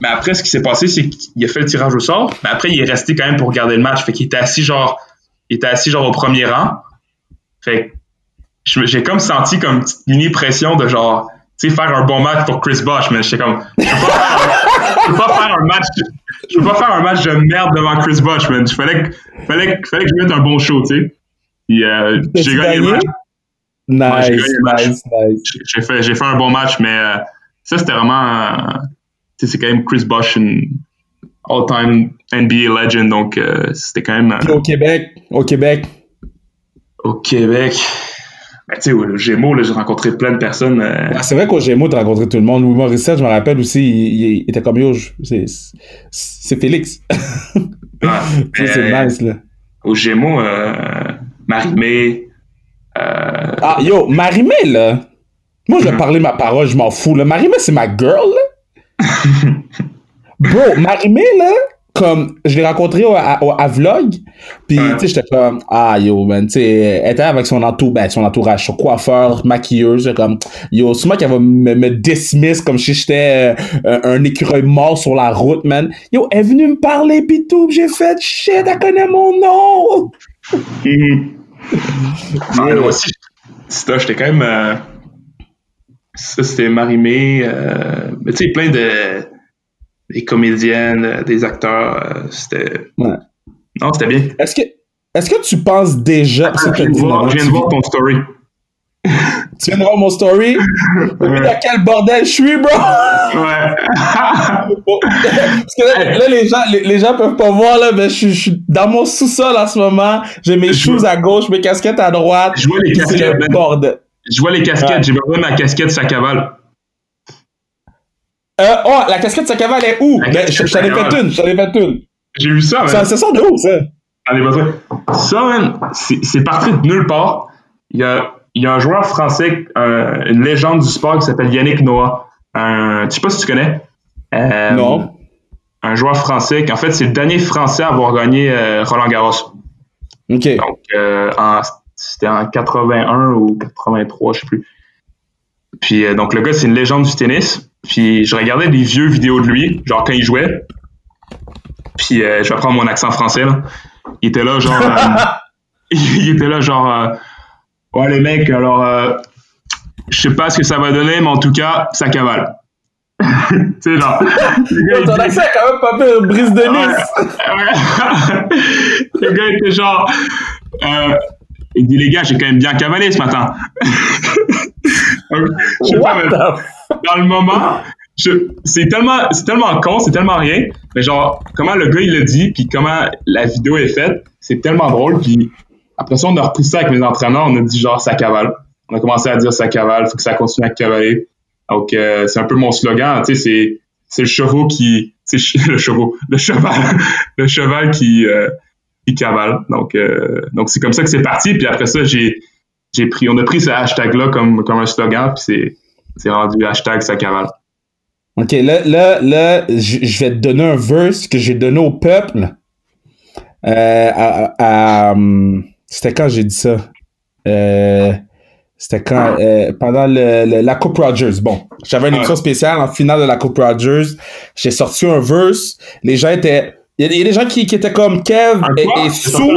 mais après, ce qui s'est passé, c'est qu'il a fait le tirage au sort. Mais après, il est resté quand même pour regarder le match. Fait qu'il était assis, genre, il était assis, genre, au premier rang. Fait que j'ai comme senti comme une petite mini pression de genre, sais, faire un bon match pour Chris Bosh, mais j'étais comme, je peux pas faire, je peux pas faire un match, je peux pas faire un match de merde devant Chris Bosh, man. Il fallait que, fallait, que- fallait que je mette un bon show, tu sais. Puis, euh, j'ai gagné le match. Nice, j'ai nice, nice. Fait, j'ai fait un bon match, mais euh, ça, c'était vraiment, euh, tu sais, c'est quand même Chris Bosh, une all-time NBA legend, donc c'était quand même Puis au Québec, au Québec, au Québec. Ben, tu sais, au Gémeaux, là, j'ai rencontré plein de personnes. euh, Ah, c'est vrai qu'au Gémeaux, t'as rencontré tout le monde. Louis Morissette, je me rappelle aussi, il, il était comme yo, c'est, Félix. Tu sais, c'est nice, là. Au Gémeaux, euh, Marie-Mé, euh, Ah, yo, Marimé, là. Moi, je vais Mhm. parler ma parole, je m'en fous, là. Marimé, c'est ma girl, là. Bro, Marimé, là, comme, je l'ai rencontré au- à, Vlog, puis, Ouais. tu sais, j'étais comme, ah, yo, man, tu sais, elle était avec son, entour, ben, son entourage, son coiffeur, maquilleuse, comme, yo, c'est moi qui va me, me dismiss comme si j'étais euh, un, écureuil mort sur la route, man. Yo, elle est venue me parler, pis tout, j'ai fait, shit, elle connaît mon nom! Mhm. Ah, moi aussi, j'étais quand même. euh, ça, c'était Marie-Mé. euh, mais tu sais, plein de. Des comédiennes, des acteurs. euh, c'était. Ouais. Non, c'était bien. Est-ce que, est-ce que tu penses déjà, que Je viens voir, je viens de voir ton story. Tu viens de voir mon story? Mais dans quel bordel je suis, bro? Ouais. Parce que là, là, les, gens, les, les gens peuvent pas voir, là, mais je, suis- je suis dans mon sous-sol en ce moment. J'ai mes shoes à gauche, mes casquettes à droite. Je vois les C'est casquettes, le man. bordel. Je vois les casquettes. Ouais. J'ai besoin de ma casquette sac à val. Euh, oh, la casquette Sakaval est où? Ben, je t'en ai fait une, je t'en ai fait une. J'ai vu ça, man. Ça, ça sort de où, ça? J'en ai besoin. Ça, man, c'est parti de nulle part. Il y a, il y a un joueur français, euh, une légende du sport qui s'appelle Yannick Noah. Un, je sais pas si tu connais. Euh, Non. Un joueur français qui, en fait, c'est le dernier français à avoir gagné euh, Roland Garros. OK. Donc, euh, c'était en 81 ou 83, je sais plus. Puis, euh, donc, le gars, c'est une légende du tennis. Puis, je regardais des vieux vidéos de lui, genre quand il jouait. Puis, euh, je vais prendre mon accent français, là. Il était là, genre. euh, il était là, genre. euh, ouais, les mecs, alors. euh, je sais pas ce que ça va donner, mais en tout cas, ça cavale. tu sais, genre. le gars, il Ton accent est quand même pas peu brise de Nice. Le gars était genre. euh, il dit, les gars, j'ai quand même bien cavalé ce matin. Je sais pas, mais dans le moment, c'est tellement, c'est tellement con, c'est tellement rien. Mais genre, comment le gars il le dit, puis comment la vidéo est faite, c'est tellement drôle. Puis après ça, on a repris ça avec mes entraîneurs, on a dit genre ça cavale. On a commencé à dire ça cavale, faut que ça continue à cavaler. Donc euh, c'est un peu mon slogan, tu sais, c'est c'est le cheval qui, c'est le cheval, le cheval, le cheval qui euh, qui cavale. Donc euh, donc c'est comme ça que c'est parti. Puis après ça, j'ai j'ai pris, on a pris ce hashtag là comme comme un slogan, puis c'est c'est rendu hashtag cavale. OK, là, là, là, je vais te donner un verse que j'ai donné au peuple. Euh, à, à- à, hum, c'était quand j'ai dit ça? Euh, c'était quand? euh, pendant le, le- la Coupe Rogers. Bon, j'avais une Ouais. émission spéciale en finale de la Coupe Rogers. J'ai sorti un verse. Les gens étaient... Il y, a- des gens qui, qui étaient comme Kev et, et sous.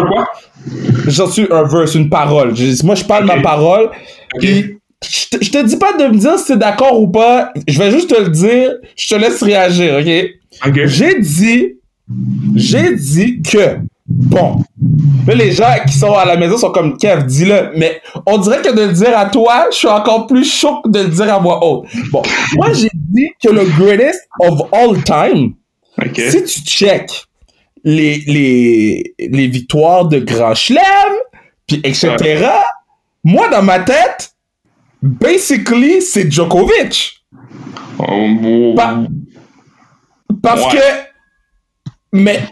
J'ai sorti un verse, une parole. Moi, je parle ma parole. Puis, je te, je te dis pas de me dire si t'es d'accord ou pas. Je vais juste te le dire. Je te laisse réagir, OK? J'ai dit, j'ai dit que, bon, là, les gens qui sont à la maison sont comme, Kev, dis-le, mais on dirait que de le dire à toi, je suis encore plus chaud que de le dire à voix haute. Bon, moi, j'ai dit que le greatest of all time, Ok. si tu check les, les, les victoires de Grand Chelem, puis etc. Moi, dans ma tête, basically, c'est Djokovic. Oh, parce que. Mais.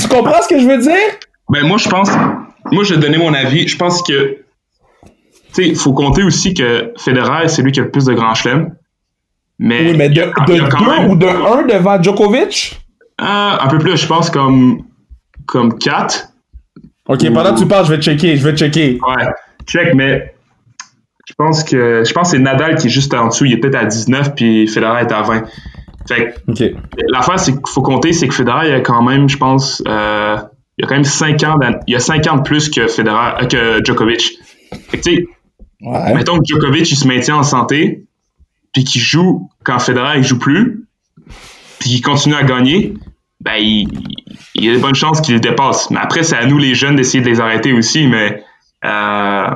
Tu comprends ce que je veux dire? Ben, moi, je pense. Moi, je vais donner mon avis. Je pense que. Tu sais, il faut compter aussi que Federer, c'est lui qui a le plus de grands chelems. Mais oui, mais de, deux ou de un devant Djokovic? Euh, un peu plus, je pense, comme, comme 4. Ok, pendant que tu parles, je vais checker, je vais checker. Ouais, check, mais je pense que je pense c'est Nadal qui est juste en dessous, il est peut-être à 19, puis Federer est à 20. Fait okay. l'affaire, c'est qu'il faut compter, c'est que Federer, il a quand même, je pense, euh, il a quand même 5 ans, il y a 5 ans de plus que Federer, euh, que Djokovic. Fait que, tu sais, ouais. mettons que Djokovic, il se maintient en santé, puis qu'il joue quand Federer, il joue plus, puis qu'il continue à gagner, ben, il, il y a de bonnes chances qu'il le dépasse. Mais après, c'est à nous, les jeunes, d'essayer de les arrêter aussi, mais, euh,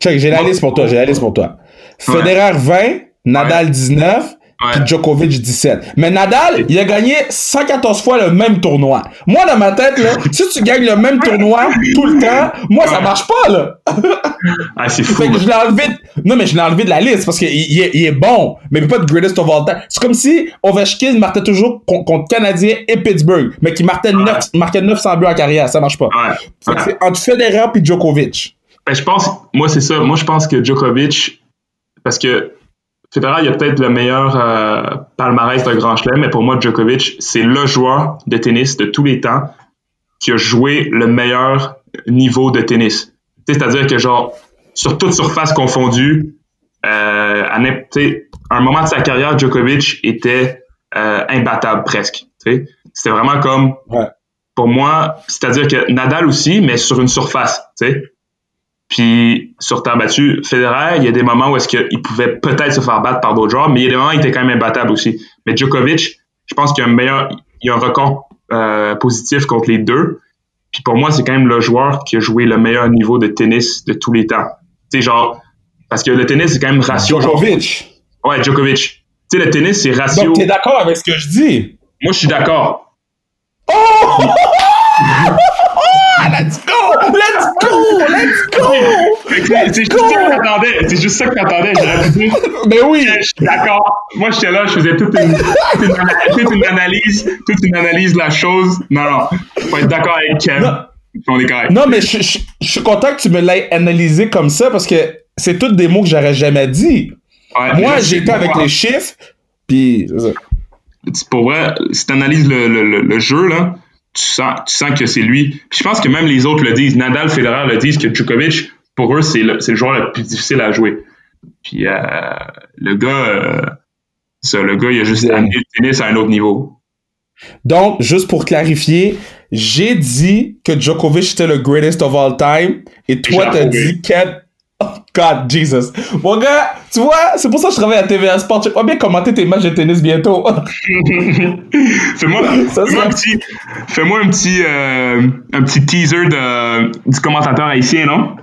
Check, j'ai la liste pour toi, j'ai la liste pour toi. Federer 20, Nadal 19, puis Djokovic 17. Mais Nadal, il a gagné 114 fois le même tournoi. Moi, dans ma tête, là, si tu gagnes le même tournoi tout le temps, moi, ça marche pas, là. ah, c'est fou. Fait que je l'ai enlevé. Non, mais je l'ai enlevé de la liste parce qu'il est, il est bon, mais pas de greatest of all time. C'est comme si Ovechkin marquait toujours contre Canadien et Pittsburgh, mais qui marquait, 9, marquait 900 buts en carrière. Ça marche pas. Fait que c'est entre Federer et Djokovic. Ben, je pense, moi, c'est ça. Moi, je pense que Djokovic, parce que Federer, il a peut-être le meilleur euh, palmarès d'un grand chelem, mais pour moi, Djokovic, c'est le joueur de tennis de tous les temps qui a joué le meilleur niveau de tennis. C'est-à-dire que, genre, sur toute surface confondue, euh, à, un moment de sa carrière, Djokovic était euh, imbattable presque. C'était vraiment comme, pour moi, c'est-à-dire que Nadal aussi, mais sur une surface. sais. Puis sur terre battue, Federer, il y a des moments où est-ce qu'il pouvait peut-être se faire battre par d'autres joueurs, mais il y a des moments où il était quand même imbattable aussi. Mais Djokovic, je pense qu'il y a un meilleur, il y a un record euh, positif contre les deux. Puis pour moi, c'est quand même le joueur qui a joué le meilleur niveau de tennis de tous les temps. Tu sais, genre, parce que le tennis, c'est quand même ratio. Djokovic. Ouais, Djokovic. Tu sais, le tennis, c'est ratio. Donc, t'es d'accord avec ce que je dis? Moi, je suis d'accord. Oh! let's go! Let's go! Let's go! C'est juste ça que t'attendais. C'est juste ça que t'attendais. J'aurais pu dire. Mais oui! Je suis d'accord. Moi, j'étais là, je faisais toute une, toute une, analyse, toute une analyse de la chose. Non, non. Faut être d'accord avec Kev. Non. On est correct. Non, mais je, je, je, suis content que tu me l'aies analysé comme ça parce que c'est tous des mots que j'aurais jamais dit. Ouais, Moi, j'étais avec les chiffres, puis. Pour vrai, si tu analyses le, le, le, jeu, là, tu sens, tu sens que c'est lui. Puis je pense que même les autres le disent. Nadal, Federer le disent que Djokovic, pour eux, c'est le, le, joueur le plus difficile à jouer. Puis euh, le gars, euh, ça, le gars, il a juste amené le tennis à un autre niveau. Donc, juste pour clarifier, j'ai dit que Djokovic était le greatest of all time et toi, t'as dit Oh God, Jesus. Mon gars, tu vois, c'est pour ça que je travaille à TVA Sport. Tu vas bien commenter tes matchs de tennis bientôt. fais-moi fais un petit, fais un petit, euh, un petit teaser de, du commentateur haïtien, non?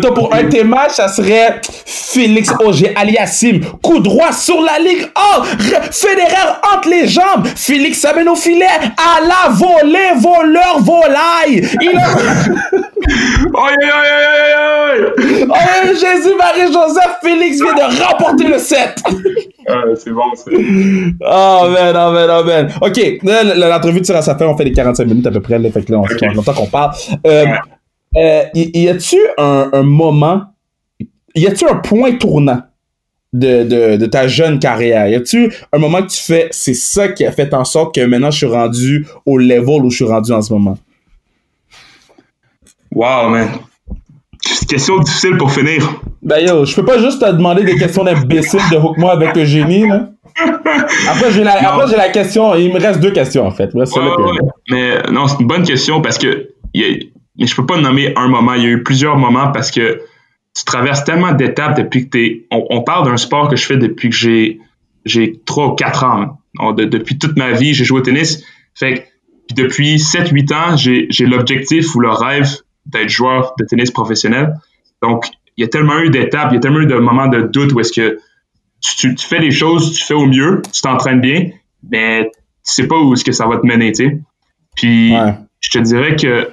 Toi, pour un de tes matchs, ça serait Félix Auger Aliassim. Coup droit sur la ligne. Oh! Fédéraire entre les jambes. Félix amène au filet. À la volée, voleur, volaille. Il a... Aïe, aïe, aïe, aïe, aïe! Jésus, Marie-Joseph, Félix vient de remporter le set! C'est bon, c'est. Oh, man, oh, man, oh, man. OK, l'entrevue tire à sa fin, on fait les 45 minutes à peu près, là, fait que là, on longtemps qu'on parle. Euh, y, a-tu un, un, moment, y a-tu un point tournant de, de, de, ta jeune carrière? Y a-tu un moment que tu fais, c'est ça qui a fait en sorte que maintenant je suis rendu au level où je suis rendu en ce moment? Wow, man. Question difficile pour finir. Ben yo, je peux pas juste te demander des questions d'imbécile de hook-moi avec le génie, là. Après, j'ai la, après, j'ai la question. Il me reste deux questions, en fait. Ouais, ouais, mais non, c'est une bonne question parce que y a, mais je peux pas nommer un moment. Il y a eu plusieurs moments parce que tu traverses tellement d'étapes depuis que t'es. On, on parle d'un sport que je fais depuis que j'ai j'ai 3 ou 4 ans. De, depuis toute ma vie, j'ai joué au tennis. Fait que depuis 7-8 ans, j'ai l'objectif ou le rêve d'être joueur de tennis professionnel. Donc, il y a tellement eu d'étapes, il y a tellement eu de moments de doute où est-ce que tu, tu, fais les choses, tu fais au mieux, tu t'entraînes bien, mais tu sais pas où est-ce que ça va te mener, tu sais. Puis je te dirais que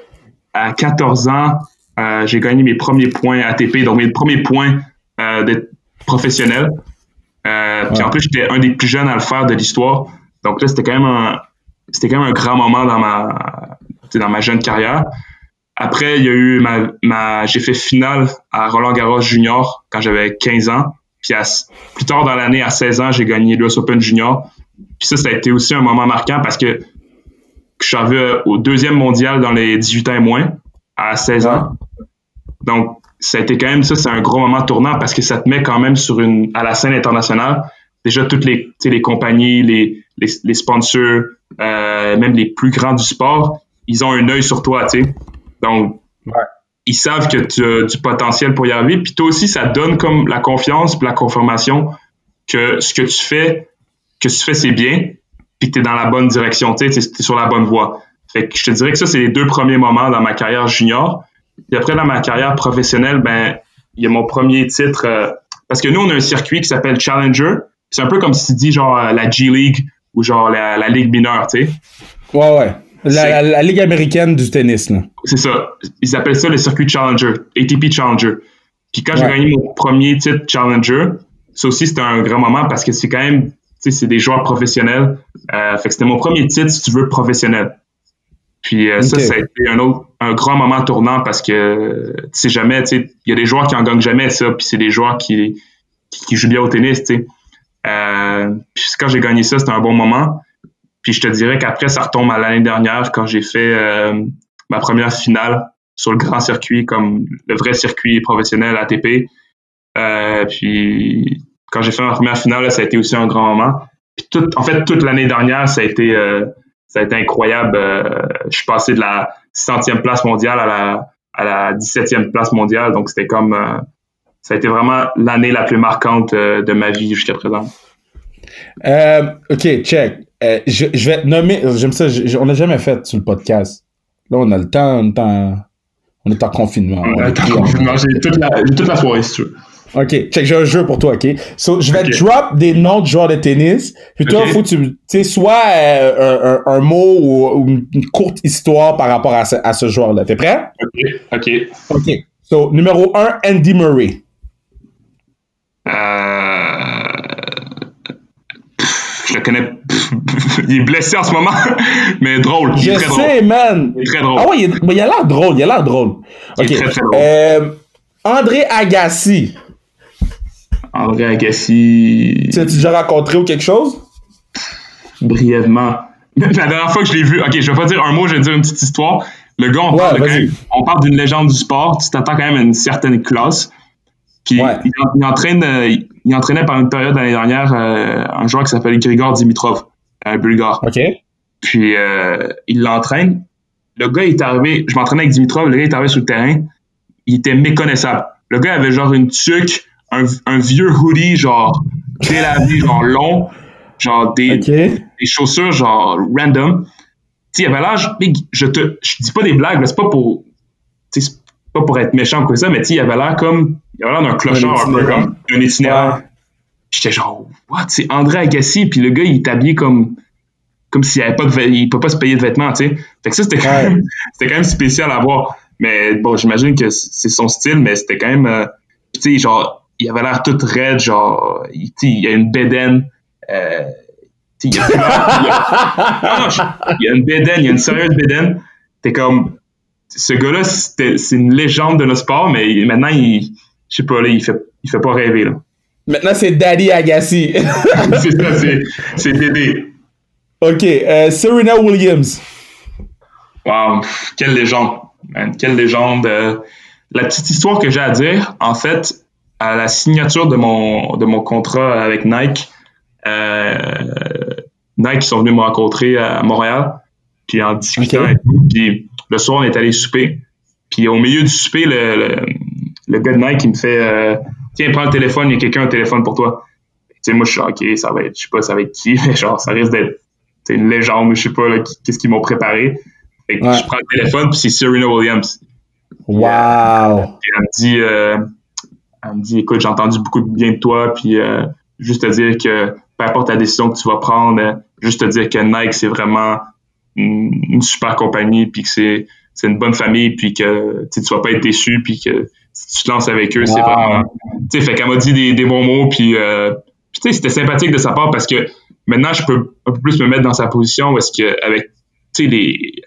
à 14 ans, euh, j'ai gagné mes premiers points ATP, donc mes premiers points euh, d'être professionnel. Euh, puis en plus, j'étais un des plus jeunes à le faire de l'histoire. Donc là, c'était quand même un, c'était quand même un grand moment dans ma, dans ma jeune carrière. Après, il y a eu ma, ma j'ai fait finale à Roland Garros Junior quand j'avais 15 ans. Puis plus tard dans l'année, à 16 ans, j'ai gagné l'US Open Junior. Puis ça, ça a été aussi un moment marquant parce que je suis arrivé au deuxième mondial dans les 18 ans et moins, à 16 ans. Donc, ça a été quand même, ça, c'est un gros moment tournant parce que ça te met quand même sur une, à la scène internationale. Déjà, toutes les, les compagnies, les, les, les sponsors, euh, même les plus grands du sport, ils ont un œil sur toi, tu sais. Donc, ils savent que tu as du potentiel pour y arriver. Puis toi aussi, ça donne comme la confiance puis la confirmation que ce que tu fais, que tu fais, c'est bien, puis que tu es dans la bonne direction, tu sais, es sur la bonne voie. Fait que je te dirais que ça, c'est les deux premiers moments dans ma carrière junior. Puis après, dans ma carrière professionnelle, ben, il y a mon premier titre. Euh, parce que nous, on a un circuit qui s'appelle Challenger. C'est un peu comme si tu dis genre euh, la G-League ou genre la, la Ligue mineure, tu sais. Ouais, ouais. La, Ligue américaine du tennis, là. C'est ça. Ils appellent ça le circuit Challenger, ATP Challenger. Puis quand j'ai gagné mon premier titre Challenger, ça aussi, c'était un grand moment parce que c'est quand même, c'est des joueurs professionnels. Euh, fait que c'était mon premier titre, si tu veux, professionnel. Puis euh, ça, ça a été un autre, un grand moment tournant parce que, tu sais, jamais, tu sais, il y a des joueurs qui en gagnent jamais ça, puis c'est des joueurs qui, qui, jouent bien au tennis, tu sais. Euh, puis quand j'ai gagné ça, c'était un bon moment. Puis je te dirais qu'après, ça retombe à l'année dernière quand j'ai fait euh, ma première finale sur le grand circuit, comme le vrai circuit professionnel ATP. Euh, puis quand j'ai fait ma première finale, ça a été aussi un grand moment. Puis tout, en fait, toute l'année dernière, ça a été, euh, ça a été incroyable. je suis passé de la 600e place mondiale à la, à la 17e place mondiale. Donc c'était comme, ça a été vraiment l'année la plus marquante de ma vie jusqu'à présent. ok, check. Euh, je, je, vais nommer, j'aime ça, on n'a jamais fait sur le podcast. Là, on a le temps, on est en, on est en confinement. On est en confinement, j'ai toute, la, toute la soirée, si tu veux. OK, check, j'ai un jeu pour toi, OK? So, je vais te drop des noms de joueurs de tennis. Puis toi, il faut que tu, sais, soit euh, un, un, mot ou, une courte histoire par rapport à ce, à ce joueur-là. T'es prêt? OK, OK. OK. So, numéro 1, Andy Murray. Euh je le connais. il est blessé en ce moment, mais drôle. Je très sais, man. Il est très drôle. Ah ouais, il, a l'air drôle. Il a l'air drôle. Il est très, très drôle. Euh, André Agassi. André Agassi. Tu as déjà rencontré ou quelque chose? Brièvement. La dernière fois que je l'ai vu, ok, je vais pas dire un mot, je vais dire une petite histoire. Le gars, on, parle, on parle d'une légende du sport, tu t'attends quand même à une certaine classe. Puis il, entraîne, euh, il entraînait par une période l'année dernière euh, un joueur qui s'appelle Grigor Dimitrov, un bulgare. OK. Puis euh, il l'entraîne. Le gars est arrivé, je m'entraînais avec Dimitrov, le gars est arrivé sur le terrain, il était méconnaissable. Le gars avait genre une tuque, un, vieux hoodie genre délavé, genre long, genre des, des chaussures genre random. Tu il avait l'âge, je te, je dis pas des blagues, c'est pas pour, c'est pas pour être méchant ou quoi ça, mais tu il avait l'air comme il a l'air d'un clochard un, peu comme un itinérant. J'étais genre, what? C'est André Agassi, puis le gars, il est habillé comme, comme s'il avait pas de il peut pas se payer de vêtements, tu sais. Fait que ça, c'était quand, même, c'était quand même spécial à voir. Mais bon, j'imagine que c'est son style, mais c'était quand même, euh, tu sais, genre, il avait l'air tout raide, genre, il, il a une bédaine, euh, il y a, il y a une bédaine, il y a une sérieuse bédaine. T'es comme, ce gars-là, c'est une légende de notre sport, mais maintenant, il, je sais pas, là, il fait, il fait pas rêver, là. Maintenant, c'est Daddy Agassi. c'est ça, c'est Dédé. OK. Euh, Serena Williams. Wow, quelle légende. Man, quelle légende. Euh, la petite histoire que j'ai à dire, en fait, à la signature de mon, de mon contrat avec Nike, euh, Nike sont venus me rencontrer à Montréal, puis en discutant et tout, puis le soir, on est allé souper. Puis au milieu du souper, le le gars de Nike, il me fait euh, Tiens, prends le téléphone, il y a quelqu'un au téléphone pour toi. Tu sais, moi, je suis OK, ça va être, je sais pas, ça va être qui, mais genre, ça risque d'être une légende, je sais pas, qu'est-ce qu'ils m'ont préparé. Fait que je prends le téléphone, puis c'est Serena Williams. Wow! Puis elle me dit, euh, elle me dit, écoute, j'ai entendu beaucoup de bien de toi, puis euh, juste te dire que peu importe la décision que tu vas prendre, juste te dire que Nike, c'est vraiment une, super compagnie, puis que c'est c'est une bonne famille, puis que tu vas pas être déçu, puis que si tu te lances avec eux, c'est vraiment. Tu sais, fait qu'elle m'a dit des, des, bons mots, puis, euh, tu sais, c'était sympathique de sa part parce que maintenant, je peux un peu plus me mettre dans sa position parce que avec, tu sais, les,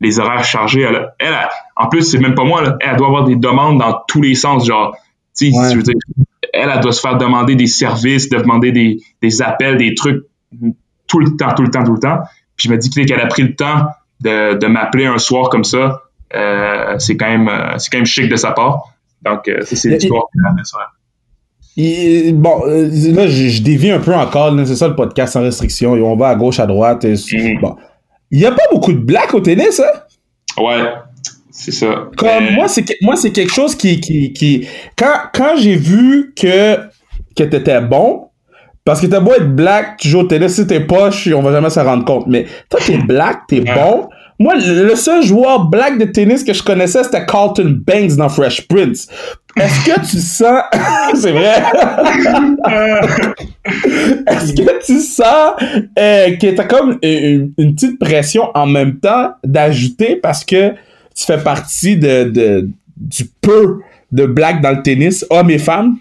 les horaires chargés, elle, elle, en plus, c'est même pas moi, là, elle doit avoir des demandes dans tous les sens, genre, tu sais, je veux dire, elle, elle doit se faire demander des services, de demander des, des appels, des trucs tout le temps, tout le temps, tout le temps. Puis je me dis qu'elle a pris le temps de, de m'appeler un soir comme ça, euh, c'est quand même euh, c'est quand même chic de sa part. Donc euh, c'est l'histoire bon, là, je, dévie un peu encore. C'est ça le podcast sans restriction. Et on va à gauche, à droite. Mm-hmm. Bon. Il n'y a pas beaucoup de blacks au tennis, hein? Ouais, c'est ça. Comme moi, c'est moi, c'est quelque chose qui. qui, qui... Quand, quand j'ai vu que, que tu étais bon, parce que t'as beau être black, tu joues au tennis, si t'es poche, on va jamais s'en rendre compte. Mais toi, t'es black, t'es bon. Moi, le seul joueur black de tennis que je connaissais, c'était Carlton Banks dans Fresh Prince. Est-ce que tu sens... C'est vrai. Est-ce que tu sens euh, que t'as comme une, petite pression en même temps d'ajouter parce que tu fais partie de, de, du peu de black dans le tennis, hommes et femmes?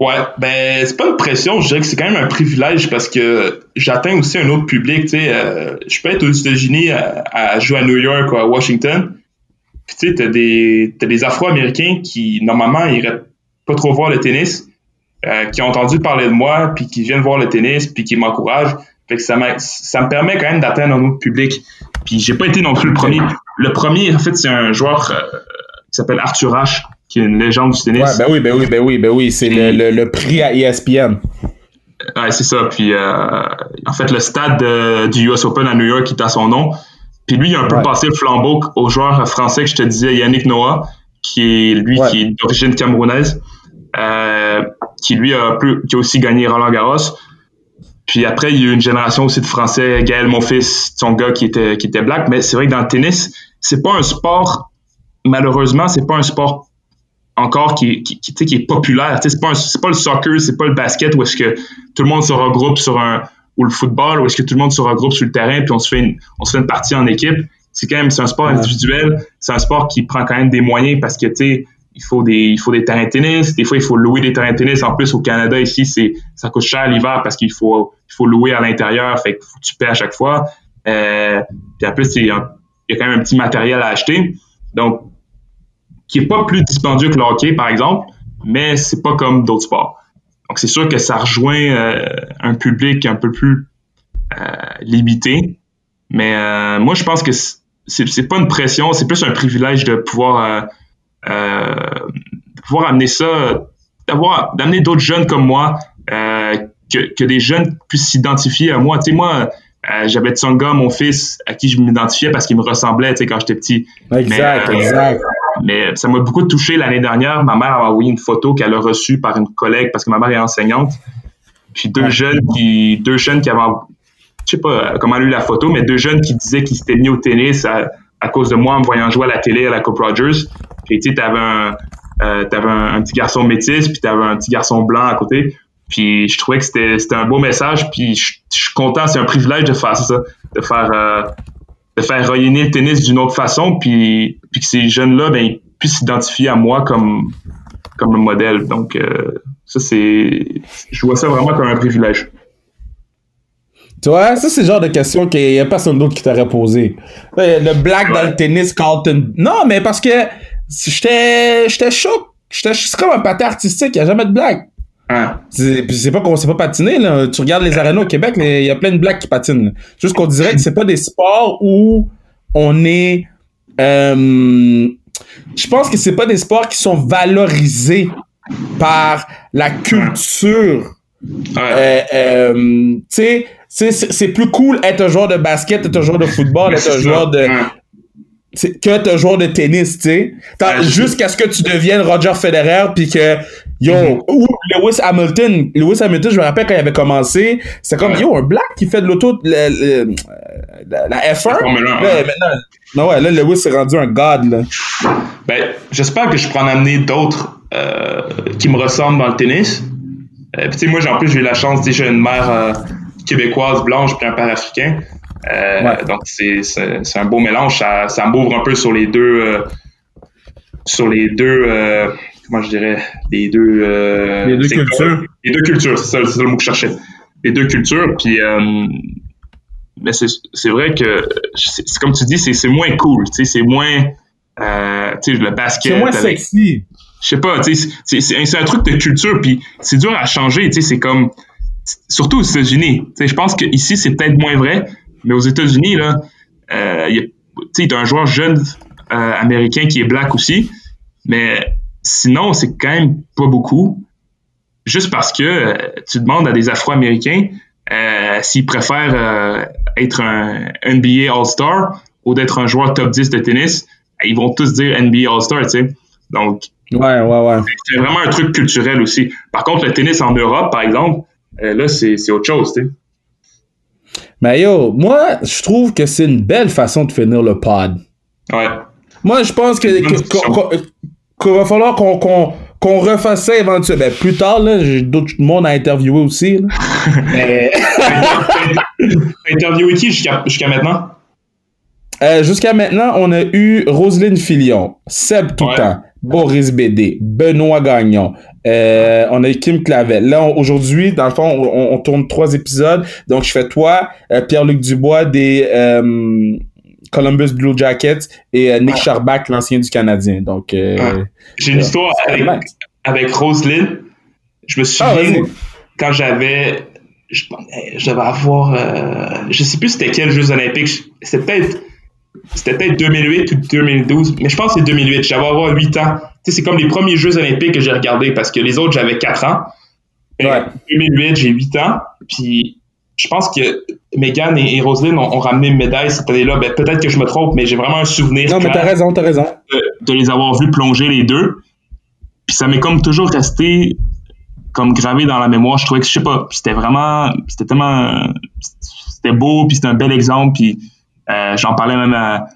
Ouais, ben c'est pas une pression, je dirais que c'est quand même un privilège parce que j'atteins aussi un autre public, tu sais, euh, je peux être aux États-Unis à, jouer à New York ou à Washington, puis tu sais, t'as des t'as des Afro-Américains qui normalement iraient pas trop voir le tennis, euh, qui ont entendu parler de moi, puis qui viennent voir le tennis, puis qui m'encouragent, fait que ça ça me permet quand même d'atteindre un autre public. Puis j'ai pas été non plus le premier. Le premier, en fait, c'est un joueur euh, qui s'appelle Arthur H qui est une légende du tennis. Ouais, ben oui, ben oui, ben oui, ben oui. C'est le, le, prix à ESPN. Ouais, c'est ça. Puis, euh, en fait, le stade du US Open à New York est à son nom. Puis lui, il a un peu passé le flambeau au joueur français que je te disais, Yannick Noah, qui est lui qui est d'origine camerounaise, euh, qui lui a, plus, qui a aussi gagné Roland Garros. Puis après, il y a eu une génération aussi de Français, Gaël Monfils, son gars qui était, qui était black. Mais c'est vrai que dans le tennis, c'est pas un sport, malheureusement, c'est pas un sport encore qui, qui, qui, qui est populaire. C'est pas, pas le soccer, c'est pas le basket où est-ce que tout le monde se regroupe sur un ou le football où est-ce que tout le monde se regroupe sur le terrain puis on se fait une, on se fait une partie en équipe. C'est quand même c'est un sport individuel, c'est un sport qui prend quand même des moyens parce que tu sais il faut des il faut des terrains de tennis, des fois il faut louer des terrains de tennis en plus au Canada ici c'est ça coûte cher l'hiver parce qu'il faut il faut louer à l'intérieur fait que tu paies à chaque fois. Euh, puis en plus il y a quand même un petit matériel à acheter. Donc qui est pas plus dispendieux que le hockey, par exemple, mais c'est pas comme d'autres sports. Donc, c'est sûr que ça rejoint euh, un public un peu plus euh, limité. Mais euh, moi, je pense que c'est pas une pression, c'est plus un privilège de pouvoir, pouvoir amener ça, d'avoir d'amener d'autres jeunes comme moi, que, que des jeunes puissent s'identifier à moi. Tu sais, moi, j'avais Tsonga, mon fils, à qui je m'identifiais parce qu'il me ressemblait, quand j'étais petit. Exact, exact. Mais ça m'a beaucoup touché l'année dernière. Ma mère a envoyé une photo qu'elle a reçue par une collègue parce que ma mère est enseignante. Puis deux jeunes qui, deux jeunes qui avaient, je sais pas comment elle a eu la photo, mais deux jeunes qui disaient qu'ils s'étaient mis au tennis à, cause de moi en me voyant jouer à la télé à la Coupe Rogers. Puis tu sais, t'avais un, euh, avais un, petit garçon métis, puis t'avais un petit garçon blanc à côté. Puis je trouvais que c'était, c'était un beau message, puis je, suis content, c'est un privilège de faire ça, de faire euh, de faire rayonner le tennis d'une autre façon, puis, puis que ces jeunes-là ben, puissent s'identifier à moi comme, comme un modèle. Donc, euh, ça, c'est. Je vois ça vraiment comme un privilège. Tu vois, ça, c'est le genre de question qu'il n'y a personne d'autre qui t'aurait posé. Le black dans le tennis, Carlton. Non, mais parce que j'étais j'étais chaud. C'est comme un pâté artistique, il n'y a jamais de blague. Ah. C'est pas qu'on sait pas patiner, là. Tu regardes les arénas au Québec, il y a plein de blacks qui patinent. Juste qu'on dirait que c'est pas des sports où on est. Euh, je pense que c'est pas des sports qui sont valorisés par la culture. Euh, euh, tu sais, c'est plus cool être un joueur de basket, être un joueur de football, être un joueur de, que un joueur de tennis, tu sais. Jusqu'à ce que tu deviennes Roger Federer, puis que, yo, ou Lewis Hamilton, Lewis Hamilton, je me rappelle quand il avait commencé, c'était comme, yo, un black qui fait de l'auto, la, F1. Là, maintenant, non, ouais, là, Lewis s'est rendu un god, là. Ben, j'espère que je pourrai en amener d'autres euh, qui me ressemblent dans le tennis. Euh, puis, tu sais, moi, en plus, j'ai eu la chance, déjà, une mère euh, québécoise blanche puis un père africain. Donc, c'est un beau mélange. Ça, ça m'ouvre un peu sur les deux. sur les deux. comment je dirais Les deux. les deux cultures. les deux cultures, c'est ça, le mot que je cherchais. Les deux cultures. Puis mais c'est vrai que c'est comme tu dis, c'est moins cool, tu sais, c'est moins euh, tu sais le basket. C'est moins sexy. Je sais pas, tu sais, c'est un truc de culture, puis c'est dur à changer, tu sais, c'est comme surtout aux États-Unis. Je pense qu'ici c'est peut-être moins vrai, mais aux États-Unis là, euh, tu sais, t'as un joueur jeune euh, américain qui est black aussi, mais sinon c'est quand même pas beaucoup. Juste parce que euh, tu demandes à des Afro-Américains euh, s'ils préfèrent être un NBA All-Star ou d'être un joueur top 10 de tennis, ils vont tous dire NBA All-Star, tu sais. Donc, ouais, ouais, ouais. c'est vraiment un truc culturel aussi. Par contre, le tennis en Europe, par exemple, là, c'est autre chose, tu sais. Mais yo, moi, je trouve que c'est une belle façon de finir le pod. Ouais. Moi, je pense que qu'il va falloir qu'on qu'on refasse ça éventuellement. Ben, plus tard, là, j'ai d'autres monde à interviewer aussi. Là. Mais... interviewé qui jusqu'à maintenant? Euh, jusqu'à maintenant, on a eu Roselyne Filion, Seb Toutan, Boris BD, Benoît Gagnon, euh, on a eu Kim Clavel. Là, aujourd'hui, dans le fond, on, on, tourne trois épisodes. Donc, je fais toi, euh, Pierre-Luc Dubois des Columbus Blue Jackets et Nick ah. Charbach, l'ancien du Canadien. Donc, ah. j'ai une histoire avec, avec Roselyne. Je me ah, souviens quand j'avais je, devais avoir, euh, je sais plus c'était quels Jeux Olympiques. C'était peut-être, c'était peut-être 2008 ou 2012, mais je pense que c'est 2008. J'avais avoir 8 ans. Tu sais, c'est comme les premiers Jeux Olympiques que j'ai regardés parce que les autres, j'avais 4 ans. Ouais. 2008, j'ai 8 ans. Puis, je pense que Megan et, et Roselyne ont, ramené une médaille cette année-là. Ben, peut-être que je me trompe, mais j'ai vraiment un souvenir. Non, mais t'as raison, t'as raison. De, les avoir vus plonger les deux. Puis ça m'est comme toujours resté comme gravé dans la mémoire. Je trouvais que, je sais pas, c'était vraiment, c'était tellement, c'était beau, puis c'était un bel exemple, puis j'en parlais même à,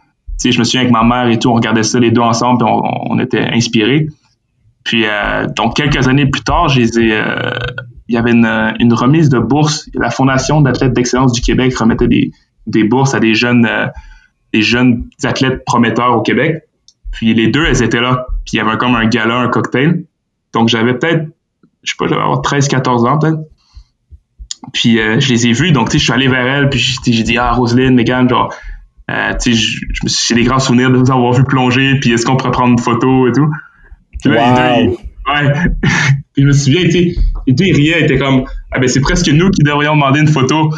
je me souviens avec ma mère et tout, on regardait ça les deux ensemble, puis on, était inspirés. Puis, euh, donc, quelques années plus tard, j'ai euh, il y avait une, une, remise de bourse. La Fondation d'athlètes d'excellence du Québec remettait des, des bourses à des jeunes, des jeunes athlètes prometteurs au Québec. Puis les deux, elles étaient là. Puis il y avait comme un gala, un cocktail. Donc j'avais peut-être je sais pas, j'avais avoir 13, 14 ans peut-être. Puis euh, je les ai vus, donc tu sais, je suis allé vers elle, puis j'ai dit, ah, Roselyne, Megan, genre, euh, tu sais, je, me suis j'ai des grands souvenirs de vous avoir vu plonger, puis est-ce qu'on pourrait prendre une photo et tout. Puis là, wow. ouais. puis je me souviens, tu les deux, ils riaient, ils étaient comme, ah ben c'est presque nous qui devrions demander une photo.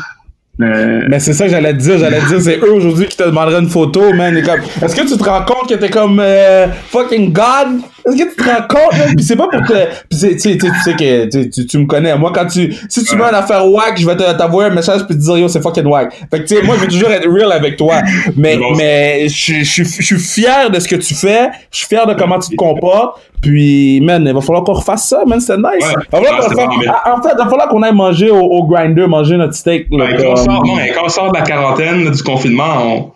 Euh, mais c'est ça que j'allais te dire. J'allais te dire, c'est eux aujourd'hui qui te demanderaient une photo, man. Est-ce que tu te rends compte que t'es comme euh, fucking God? Est-ce que tu te rends compte? Puis c'est pas pour te. Puis tu sais, tu sais que tu, tu, me connais. Moi, quand tu. Si tu veux une affaire wack, je vais t'envoyer un message puis te dire yo, c'est fucking wack. Fait que tu sais, moi, je vais toujours être real avec toi. Mais, mais je, je, je suis fier de ce que tu fais. Je suis fier de comment tu te comportes. Puis, man, il va falloir qu'on refasse ça, man, c'était nice. en fait, il va falloir qu'on aille manger au, grinder, manger notre steak. quand, on sort, non, quand on sort de la quarantaine, du confinement,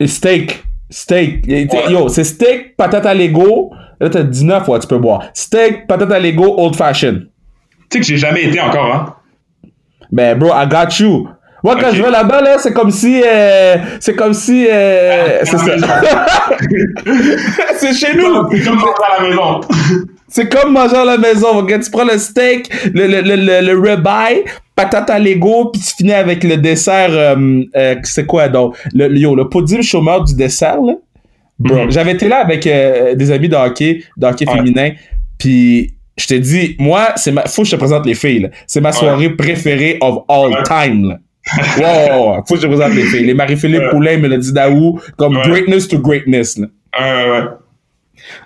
on... Steak. Steak. Yo, c'est steak, patate à Lego. Là, t'as 19, ouais, tu peux boire. Steak, patate à Lego, old fashion. Tu sais que j'ai jamais été encore, hein? Ben, bro, I got you. Moi, quand je vais là-bas, là, c'est comme si. Euh, c'est comme si. Euh, c'est ça. c'est chez nous. C'est comme manger à la maison. c'est comme manger à la maison. tu prends le steak, le, le, le, le, ribeye, patate à Lego, puis tu finis avec le dessert. Euh, euh c'est quoi donc? Le, yo, le pudding chômeur du dessert, là. Bro, mm-hmm. j'avais été là avec euh, des amis de hockey, de hockey féminin, puis je te dis, moi, c'est ma, faut que je te présente les filles. C'est ma soirée préférée of all time. Là wow, faut que je vous en les filles. Les Marie-Philippe Poulain, Mélodie Daou, comme greatness to greatness. Là. Ouais, ouais.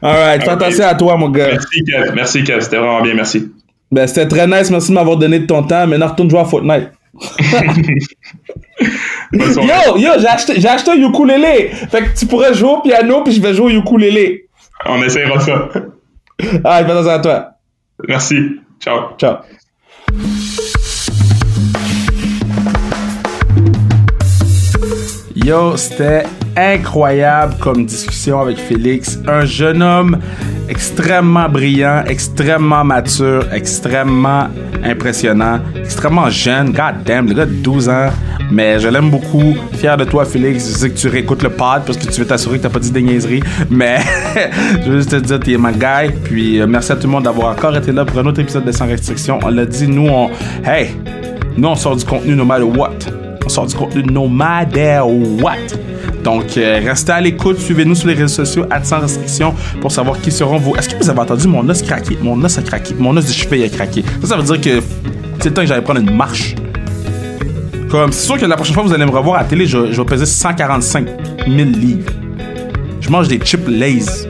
Alright, fais attention à toi, mon gars. Merci, Kev. Merci, Kev. C'était vraiment bien, merci. Ben, c'était très nice. Merci de m'avoir donné de ton temps. Maintenant, retourne jouer à Fortnite. yo, yo, j'ai acheté, j'ai acheté un ukulélé. Fait que tu pourrais jouer au piano, puis je vais jouer au ukulélé. On essaiera ça. Alright, fais attention à toi. Merci. Ciao. Ciao. Yo, c'était incroyable comme discussion avec Félix. Un jeune homme extrêmement brillant, extrêmement mature, extrêmement impressionnant, extrêmement jeune. God damn, le gars de 12 ans. Mais je l'aime beaucoup. Fier de toi, Félix. Je sais que tu réécoutes le pod parce que tu veux t'assurer que t'as pas dit des niaiseries. Mais je veux juste te dire, t'es ma guy. Puis euh, merci à tout le monde d'avoir encore été là pour un autre épisode de Sans Restriction. On l'a dit, nous, on. Hey! Nous, on sort du contenu no matter what. On sort du contenu no matter what. Donc, euh, restez à l'écoute, suivez-nous sur les réseaux sociaux, sans restriction, pour savoir qui seront vos. Est-ce que vous avez entendu mon os craquer? Mon os a craqué. Mon os de cheville a craqué. Ça, ça veut dire que c'est le temps que j'allais prendre une marche. Comme, c'est sûr que la prochaine fois que vous allez me revoir à la télé, je, je vais peser 145 000 livres. Je mange des chips Lays.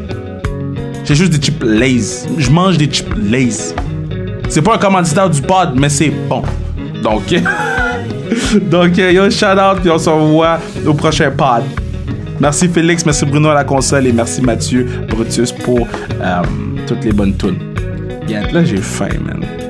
J'ai juste des chips Lays. Je mange des chips Lays. C'est pas un commanditaire du pod, mais c'est bon. Donc, donc euh, yo, shout out, puis on se revoit au prochain pod. Merci Félix, merci Bruno à la console et merci Mathieu Brutus pour euh, toutes les bonnes tunes. Là j'ai faim, man.